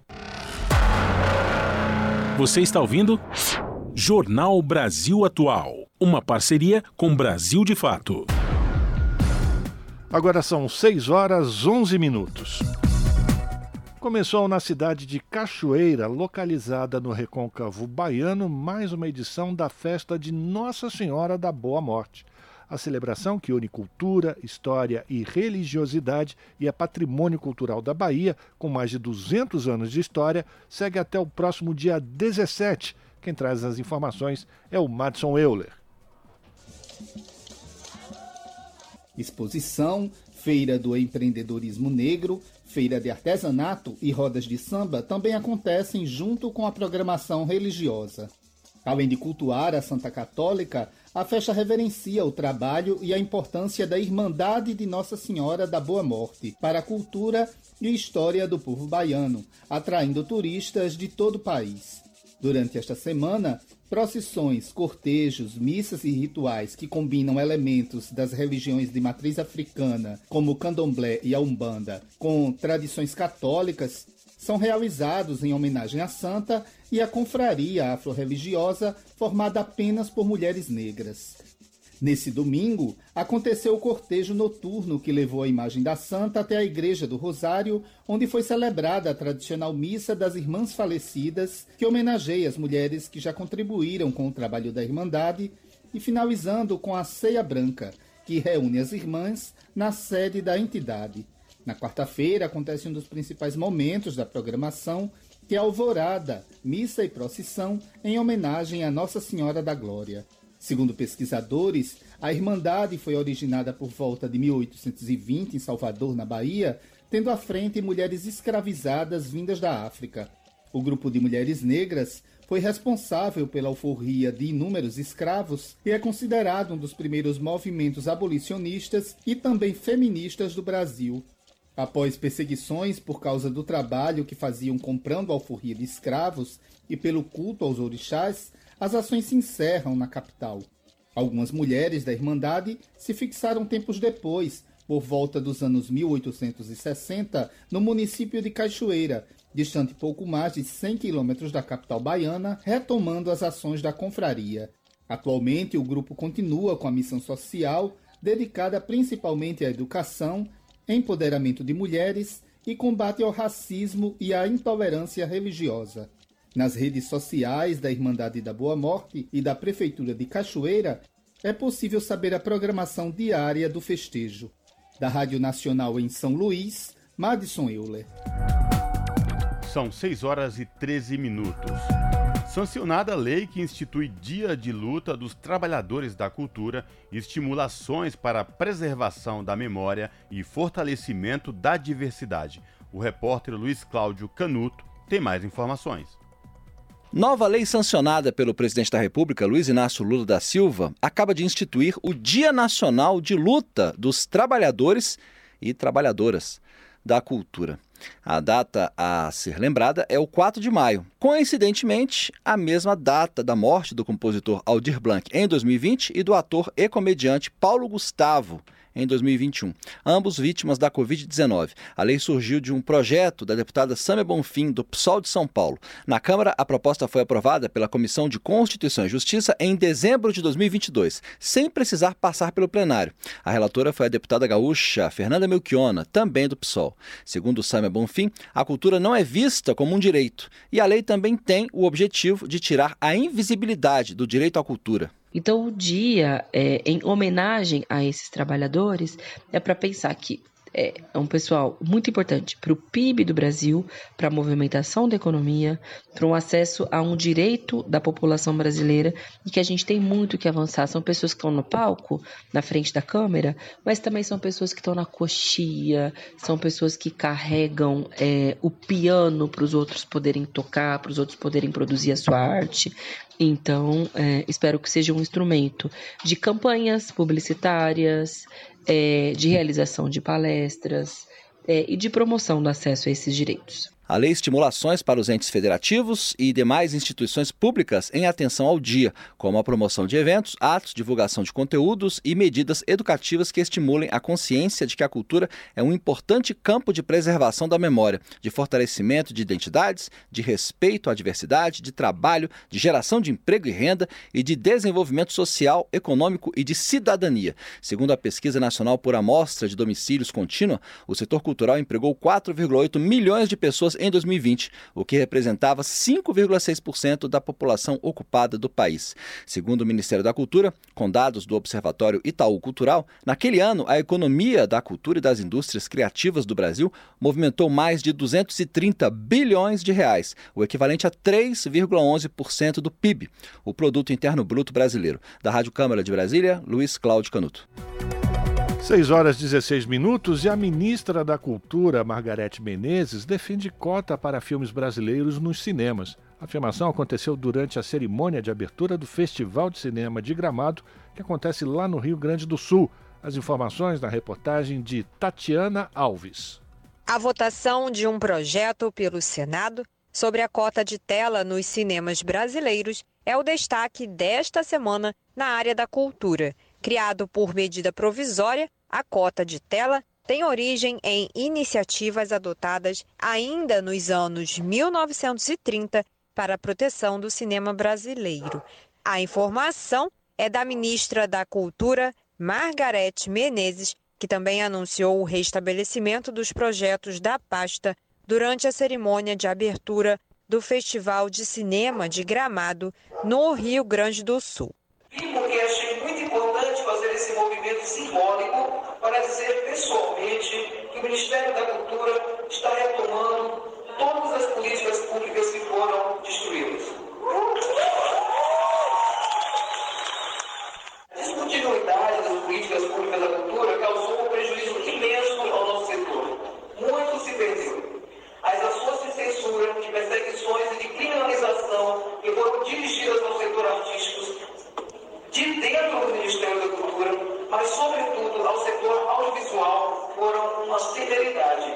Você está ouvindo? Jornal Brasil Atual. Uma parceria com Brasil de Fato. Agora são 6 horas 11 minutos. Começou na cidade de Cachoeira, localizada no recôncavo baiano, mais uma edição da festa de Nossa Senhora da Boa Morte. A celebração, que une cultura, história e religiosidade e é patrimônio cultural da Bahia, com mais de 200 anos de história, segue até o próximo dia 17. Quem traz as informações é o Madson Euler. Exposição, Feira do Empreendedorismo Negro, Feira de Artesanato e Rodas de Samba também acontecem junto com a programação religiosa. Além de cultuar a Santa Católica, a festa reverencia o trabalho e a importância da Irmandade de Nossa Senhora da Boa Morte para a cultura e história do povo baiano, atraindo turistas de todo o país. Durante esta semana, procissões, cortejos, missas e rituais que combinam elementos das religiões de matriz africana, como o candomblé e a umbanda, com tradições católicas, são realizados em homenagem à santa e à confraria afro-religiosa formada apenas por mulheres negras. Nesse domingo, aconteceu o cortejo noturno que levou a imagem da santa até a Igreja do Rosário, onde foi celebrada a tradicional missa das Irmãs Falecidas, que homenageia as mulheres que já contribuíram com o trabalho da Irmandade, e finalizando com a Ceia Branca, que reúne as irmãs na sede da entidade. Na quarta-feira acontece um dos principais momentos da programação, que é a Alvorada, missa e procissão em homenagem a Nossa Senhora da Glória. Segundo pesquisadores, a Irmandade foi originada por volta de 1820 em Salvador, na Bahia, tendo à frente mulheres escravizadas vindas da África. O grupo de mulheres negras foi responsável pela alforria de inúmeros escravos e é considerado um dos primeiros movimentos abolicionistas e também feministas do Brasil. Após perseguições por causa do trabalho que faziam comprando alforria de escravos e pelo culto aos orixás, as ações se encerram na capital. Algumas mulheres da Irmandade se fixaram tempos depois, por volta dos anos 1860, no município de Cachoeira, distante pouco mais de 100 quilômetros da capital baiana, retomando as ações da confraria. Atualmente, o grupo continua com a missão social dedicada principalmente à educação, empoderamento de mulheres e combate ao racismo e à intolerância religiosa. Nas redes sociais da Irmandade da Boa Morte e da Prefeitura de Cachoeira, é possível saber a programação diária do festejo. Da Rádio Nacional em São Luís, Madison Euler. São 6 horas e 13 minutos. Sancionada a lei que institui Dia de Luta dos Trabalhadores da Cultura e estimula ações para a preservação da memória e fortalecimento da diversidade. O repórter Luiz Cláudio Canuto tem mais informações. Nova lei sancionada pelo presidente da República, Luiz Inácio Lula da Silva, acaba de instituir o Dia Nacional de Luta dos Trabalhadores e Trabalhadoras da Cultura. A data a ser lembrada é o 4 de maio. Coincidentemente, a mesma data da morte do compositor Aldir Blanc em 2020 e do ator e comediante Paulo Gustavo em 2021, ambos vítimas da Covid-19. A lei surgiu de um projeto da deputada Samia Bonfim, do PSOL de São Paulo. Na Câmara, a proposta foi aprovada pela Comissão de Constituição e Justiça em dezembro de 2022, sem precisar passar pelo plenário. A relatora foi a deputada gaúcha Fernanda Melchiona, também do PSOL. Segundo Samia Bonfim, a cultura não é vista como um direito, e a lei também tem o objetivo de tirar a invisibilidade do direito à cultura. Então, o dia, é, em homenagem a esses trabalhadores, é para pensar que é, é um pessoal muito importante para o PIB do Brasil, para a movimentação da economia, para um acesso a um direito da população brasileira e que a gente tem muito que avançar. São pessoas que estão no palco, na frente da câmera, mas também são pessoas que estão na coxia, são pessoas que carregam é, o piano para os outros poderem tocar, para os outros poderem produzir a sua arte. Então, é, espero que seja um instrumento de campanhas publicitárias, é, de realização de palestras é, e de promoção do acesso a esses direitos. A lei estimula ações para os entes federativos e demais instituições públicas em atenção ao dia, como a promoção de eventos, atos, divulgação de conteúdos e medidas educativas que estimulem a consciência de que a cultura é um importante campo de preservação da memória, de fortalecimento de identidades, de respeito à diversidade, de trabalho, de geração de emprego e renda e de desenvolvimento social, econômico e de cidadania. Segundo a Pesquisa Nacional por Amostra de Domicílios Contínua, o setor cultural empregou 4,8 milhões de pessoas pessoas em 2020, o que representava 5,6% da população ocupada do país. Segundo o Ministério da Cultura, com dados do Observatório Itaú Cultural, naquele ano a economia da cultura e das indústrias criativas do Brasil movimentou mais de 230 bilhões de reais, o equivalente a 3,11% do PIB, o Produto Interno Bruto Brasileiro. Da Rádio Câmara de Brasília, Luiz Cláudio Canuto. 6 horas 16 minutos e a ministra da Cultura, Margarete Menezes, defende cota para filmes brasileiros nos cinemas. A afirmação aconteceu durante a cerimônia de abertura do Festival de Cinema de Gramado, que acontece lá no Rio Grande do Sul. As informações na reportagem de Tatiana Alves. A votação de um projeto pelo Senado sobre a cota de tela nos cinemas brasileiros é o destaque desta semana na área da cultura. Criado por medida provisória, a cota de tela tem origem em iniciativas adotadas ainda nos anos 1930 para a proteção do cinema brasileiro. A informação é da ministra da Cultura, Margarete Menezes, que também anunciou o restabelecimento dos projetos da pasta durante a cerimônia de abertura do Festival de Cinema de Gramado, no Rio Grande do Sul. E porque achei muito importante fazer movimento simbólico para dizer pessoalmente que o Ministério da Cultura está retomando todas as políticas públicas que foram destruídas. A descontinuidade das políticas públicas da cultura causou um prejuízo imenso ao nosso setor. Muito se perdeu. As ações de censura, de perseguições e de criminalização que foram dirigidas ao setor artístico de dentro do Ministério da Cultura, mas, sobretudo, ao setor audiovisual, foram uma severidade.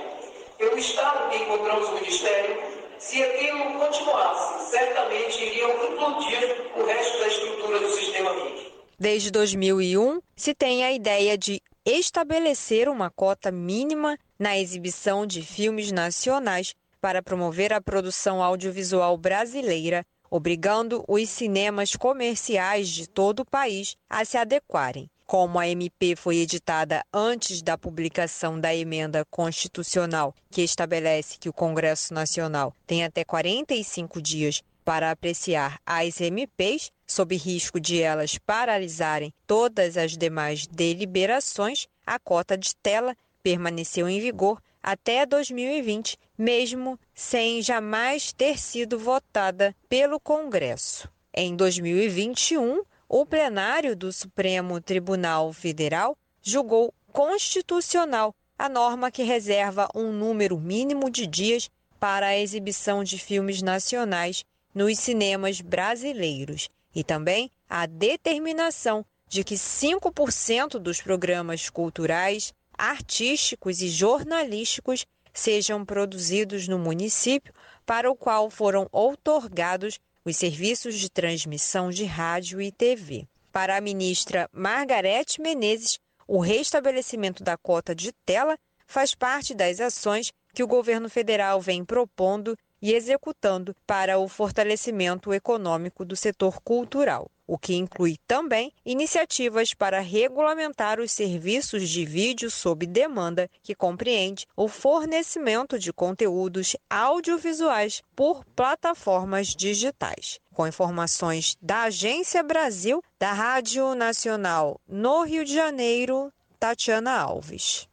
Pelo estado que encontramos no Ministério, se aquilo continuasse, certamente iriam implodir o resto da estrutura do sistema MIC. Desde 2001, se tem a ideia de estabelecer uma cota mínima na exibição de filmes nacionais para promover a produção audiovisual brasileira, obrigando os cinemas comerciais de todo o país a se adequarem. Como a MP foi editada antes da publicação da emenda constitucional que estabelece que o Congresso Nacional tem até 45 dias para apreciar as MPs, sob risco de elas paralisarem todas as demais deliberações, a cota de tela permaneceu em vigor até 2020, mesmo sem jamais ter sido votada pelo Congresso. Em 2021, o plenário do Supremo Tribunal Federal julgou constitucional a norma que reserva um número mínimo de dias para a exibição de filmes nacionais nos cinemas brasileiros e também a determinação de que 5% dos programas culturais, artísticos e jornalísticos sejam produzidos no município para o qual foram outorgados os serviços de transmissão de rádio e TV. Para a ministra Margarete Menezes, o restabelecimento da cota de tela faz parte das ações que o governo federal vem propondo e executando para o fortalecimento econômico do setor cultural, o que inclui também iniciativas para regulamentar os serviços de vídeo sob demanda, que compreende o fornecimento de conteúdos audiovisuais por plataformas digitais. Com informações da Agência Brasil, da Rádio Nacional no Rio de Janeiro, Tatiana Alves.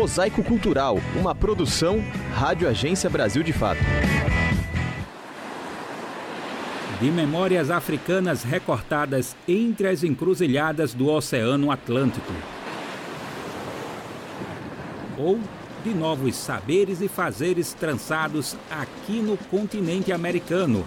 Mosaico Cultural, uma produção Rádio Agência Brasil de Fato. De memórias africanas recortadas entre as encruzilhadas do Oceano Atlântico. Ou de novos saberes e fazeres trançados aqui no continente americano.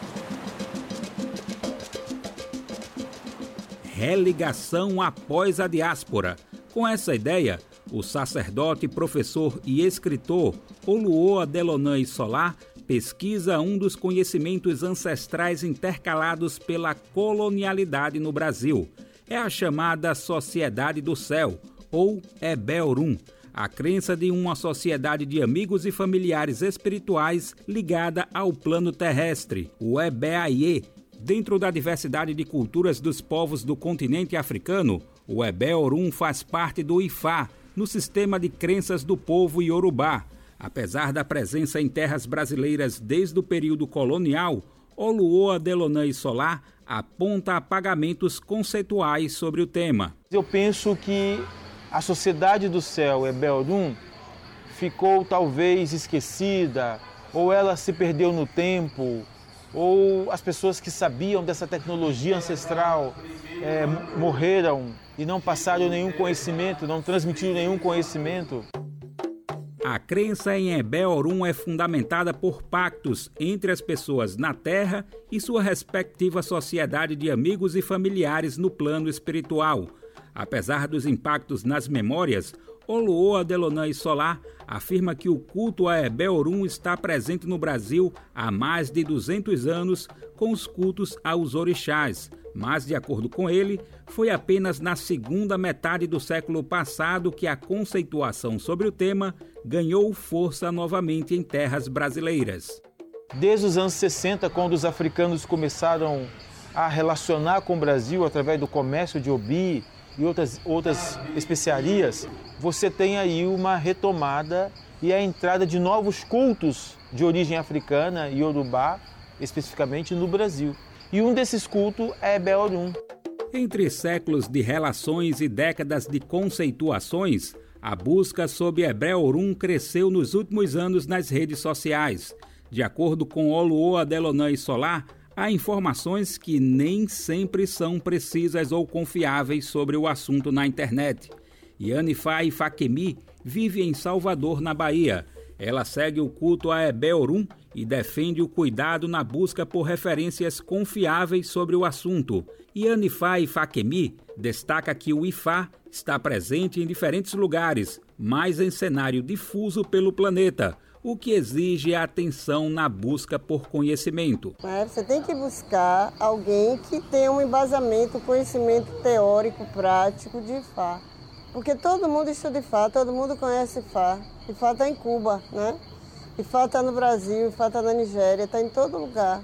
Religação após a diáspora. Com essa ideia, o sacerdote, professor e escritor Oluoa Delonães Solar pesquisa um dos conhecimentos ancestrais intercalados pela colonialidade no Brasil. É a chamada Sociedade do Céu, ou Ebelrum, a crença de uma sociedade de amigos e familiares espirituais ligada ao plano terrestre, o Ebeaie. Dentro da diversidade de culturas dos povos do continente africano, o Ebelrum faz parte do Ifá, no sistema de crenças do povo iorubá. Apesar da presença em terras brasileiras desde o período colonial, Oluoa Delonã Solar aponta apagamentos conceituais sobre o tema. Eu penso que a sociedade do céu, Ebeldum, ficou talvez esquecida, ou ela se perdeu no tempo, ou as pessoas que sabiam dessa tecnologia ancestral é, morreram e não passaram nenhum conhecimento, não transmitiram nenhum conhecimento. A crença em Ebeorum é fundamentada por pactos entre as pessoas na Terra e sua respectiva sociedade de amigos e familiares no plano espiritual. Apesar dos impactos nas memórias, Oluoa Delonã Solar afirma que o culto a Ebeorum está presente no Brasil há mais de 200 anos com os cultos aos orixás, mas, de acordo com ele, foi apenas na segunda metade do século passado que a conceituação sobre o tema ganhou força novamente em terras brasileiras. Desde os anos 60, quando os africanos começaram a relacionar com o Brasil através do comércio de obi e outras, outras especiarias, você tem aí uma retomada e a entrada de novos cultos de origem africana e urubá, especificamente no Brasil. E um desses cultos é Beorum. Entre séculos de relações e décadas de conceituações, a busca sobre Ebreorum cresceu nos últimos anos nas redes sociais. De acordo com Oluoa Delonã Solar, há informações que nem sempre são precisas ou confiáveis sobre o assunto na internet. Yanifai Fakemi vive em Salvador, na Bahia. Ela segue o culto a Ebeorum e defende o cuidado na busca por referências confiáveis sobre o assunto. Yanifai Fakemi destaca que o Ifá está presente em diferentes lugares, mas em cenário difuso pelo planeta, o que exige atenção na busca por conhecimento. É, você tem que buscar alguém que tenha um embasamento, conhecimento teórico, prático de Ifá. Porque todo mundo estuda Ifá, todo mundo conhece Ifá. Ifá está em Cuba, né? Ifá está no Brasil, Ifá está na Nigéria, está em todo lugar.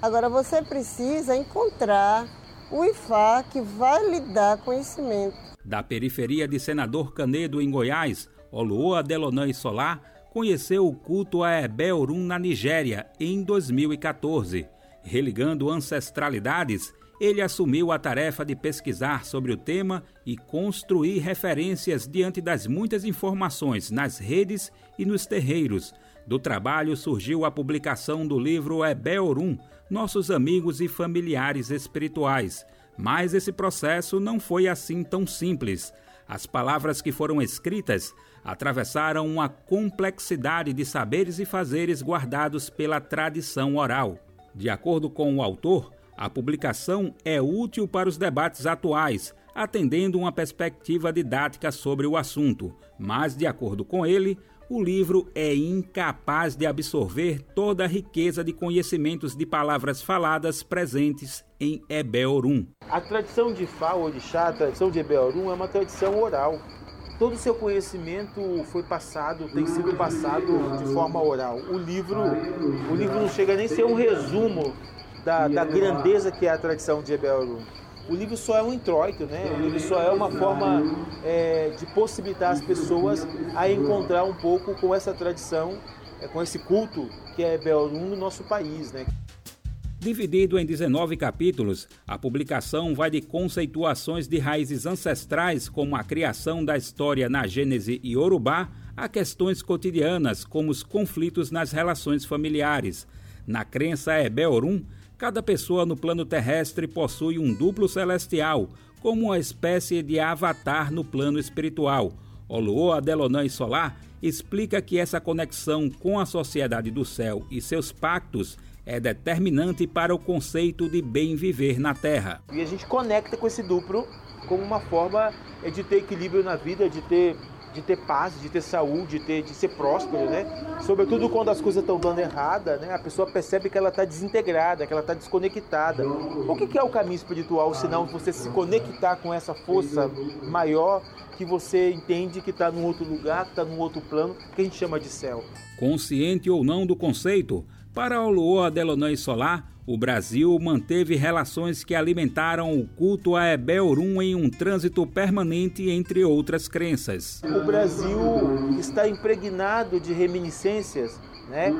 Agora você precisa encontrar o IFA que vai lhe dar conhecimento. Da periferia de Senador Canedo, em Goiás, Oluoa Delonã e Solar conheceu o culto a Ebe Orum na Nigéria em 2014. Religando ancestralidades, ele assumiu a tarefa de pesquisar sobre o tema e construir referências diante das muitas informações nas redes e nos terreiros. Do trabalho surgiu a publicação do livro Ebe Orum, Nossos Amigos e Familiares Espirituais. Mas esse processo não foi assim tão simples. As palavras que foram escritas atravessaram uma complexidade de saberes e fazeres guardados pela tradição oral. De acordo com o autor, a publicação é útil para os debates atuais, atendendo uma perspectiva didática sobre o assunto, mas, de acordo com ele, o livro é incapaz de absorver toda a riqueza de conhecimentos de palavras faladas presentes em Ebeorum. A tradição de Fá, Orixá, a tradição de Ebeorum é uma tradição oral. Todo o seu conhecimento foi passado, tem sido passado de forma oral. O livro, o livro não chega nem a ser um resumo da, da grandeza que é a tradição de Ebeorum. O livro só é um introito, né? O livro só é uma forma é, de possibilitar as pessoas a encontrar um pouco com essa tradição, é, com esse culto que é Ebeorum no nosso país, né? Dividido em 19 capítulos, a publicação vai de conceituações de raízes ancestrais, como a criação da história na Gênese e Urubá, a questões cotidianas, como os conflitos nas relações familiares. Na crença Ebeorum, Cada pessoa no plano terrestre possui um duplo celestial, como uma espécie de avatar no plano espiritual. Oluo Adelonã e Solar explica que essa conexão com a sociedade do céu e seus pactos é determinante para o conceito de bem viver na Terra. E a gente conecta com esse duplo como uma forma de ter equilíbrio na vida, de ter de ter paz, de ter saúde, de, ter, de ser próspero, né? Sobretudo quando as coisas estão dando errada, né? A pessoa percebe que ela está desintegrada, que ela está desconectada. O que, que é o caminho espiritual, senão você se conectar com essa força maior que você entende que está num outro lugar, que está num outro plano, que a gente chama de céu. Consciente ou não do conceito, para o Luoa Delonã Solar, o Brasil manteve relações que alimentaram o culto a Ebeorum em um trânsito permanente entre outras crenças. O Brasil está impregnado de reminiscências, né,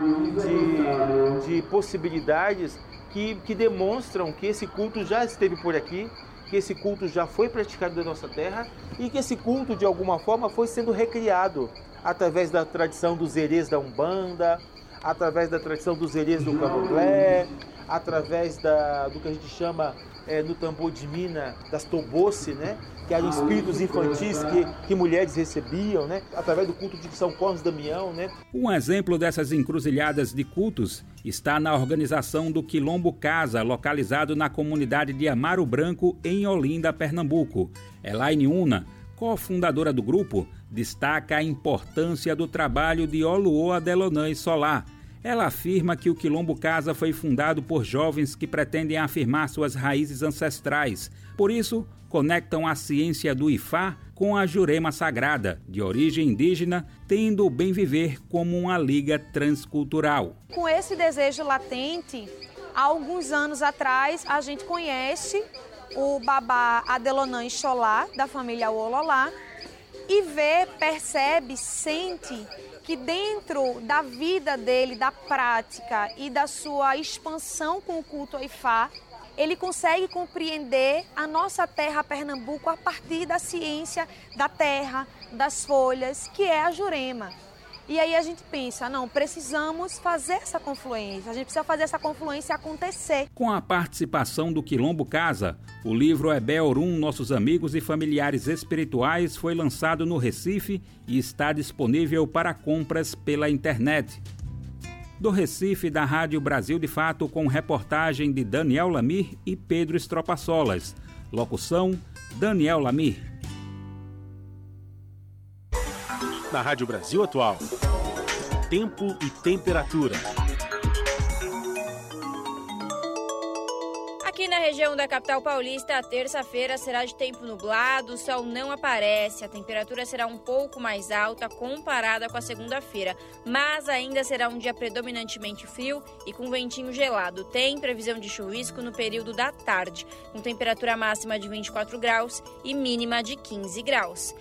de, de possibilidades que, que demonstram que esse culto já esteve por aqui, que esse culto já foi praticado na nossa terra e que esse culto, de alguma forma, foi sendo recriado através da tradição dos herês da Umbanda, através da tradição dos herês do Candomblé, através da, do que a gente chama é, no tambor de mina das tobosse, né? que eram espíritos infantis que, que mulheres recebiam, né? através do culto de São Cosme Damião. Né? Um exemplo dessas encruzilhadas de cultos está na organização do Quilombo Casa, localizado na comunidade de Amaro Branco, em Olinda, Pernambuco. Elaine Una, cofundadora do grupo, destaca a importância do trabalho de Oluoa Delonã e Solar, ela afirma que o Quilombo Casa foi fundado por jovens que pretendem afirmar suas raízes ancestrais. Por isso, conectam a ciência do Ifá com a Jurema Sagrada, de origem indígena, tendo o bem viver como uma liga transcultural. Com esse desejo latente, há alguns anos atrás, a gente conhece o babá Adelonã Xolá, da família Ololá, e vê, percebe, sente que dentro da vida dele, da prática e da sua expansão com o culto Ifá, ele consegue compreender a nossa terra Pernambuco a partir da ciência da terra, das folhas, que é a Jurema. E aí a gente pensa, não, precisamos fazer essa confluência, a gente precisa fazer essa confluência acontecer. Com a participação do Quilombo Casa, o livro Ebeorum Nossos Amigos e Familiares Espirituais foi lançado no Recife e está disponível para compras pela internet. Do Recife, da Rádio Brasil de Fato, com reportagem de Daniel Lamir e Pedro Estropaçolas. Locução: Daniel Lamir. Na Rádio Brasil Atual. Tempo e temperatura. na região da capital paulista, a terça-feira será de tempo nublado, o sol não aparece, a temperatura será um pouco mais alta comparada com a segunda-feira, mas ainda será um dia predominantemente frio e com ventinho gelado. Tem previsão de chuvisco no período da tarde, com temperatura máxima de 24 graus e mínima de 15 graus.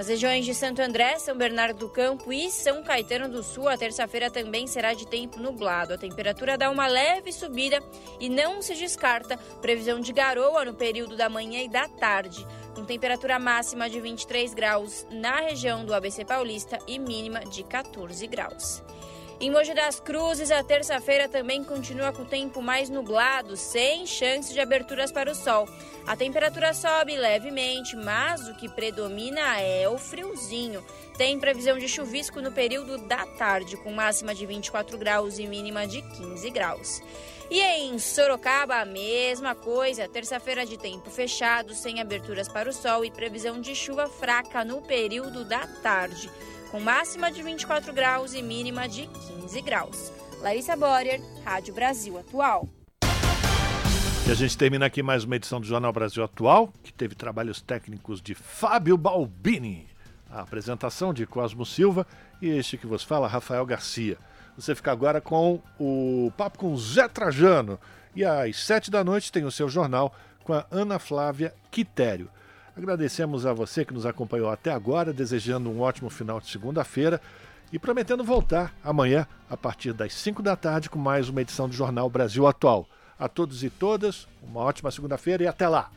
Nas regiões de Santo André, São Bernardo do Campo e São Caetano do Sul, a terça-feira também será de tempo nublado. A temperatura dá uma leve subida e não se descarta previsão de garoa no período da manhã e da tarde, com temperatura máxima de 23 graus na região do ABC Paulista e mínima de 14 graus. Em Mogi das Cruzes, a terça-feira também continua com o tempo mais nublado, sem chance de aberturas para o sol. A temperatura sobe levemente, mas o que predomina é o friozinho. Tem previsão de chuvisco no período da tarde, com máxima de 24 graus e mínima de 15 graus. E em Sorocaba, a mesma coisa. Terça-feira de tempo fechado, sem aberturas para o sol e previsão de chuva fraca no período da tarde com máxima de 24 graus e mínima de 15 graus. Larissa Borer, Rádio Brasil Atual. E a gente termina aqui mais uma edição do Jornal Brasil Atual, que teve trabalhos técnicos de Fábio Balbini, a apresentação de Cosmo Silva e este que vos fala, Rafael Garcia. Você fica agora com o papo com Zé Trajano. E às sete da noite tem o seu jornal com a Ana Flávia Quitério. Agradecemos a você que nos acompanhou até agora, desejando um ótimo final de segunda-feira e prometendo voltar amanhã a partir das 5 da tarde com mais uma edição do Jornal Brasil Atual. A todos e todas, uma ótima segunda-feira e até lá!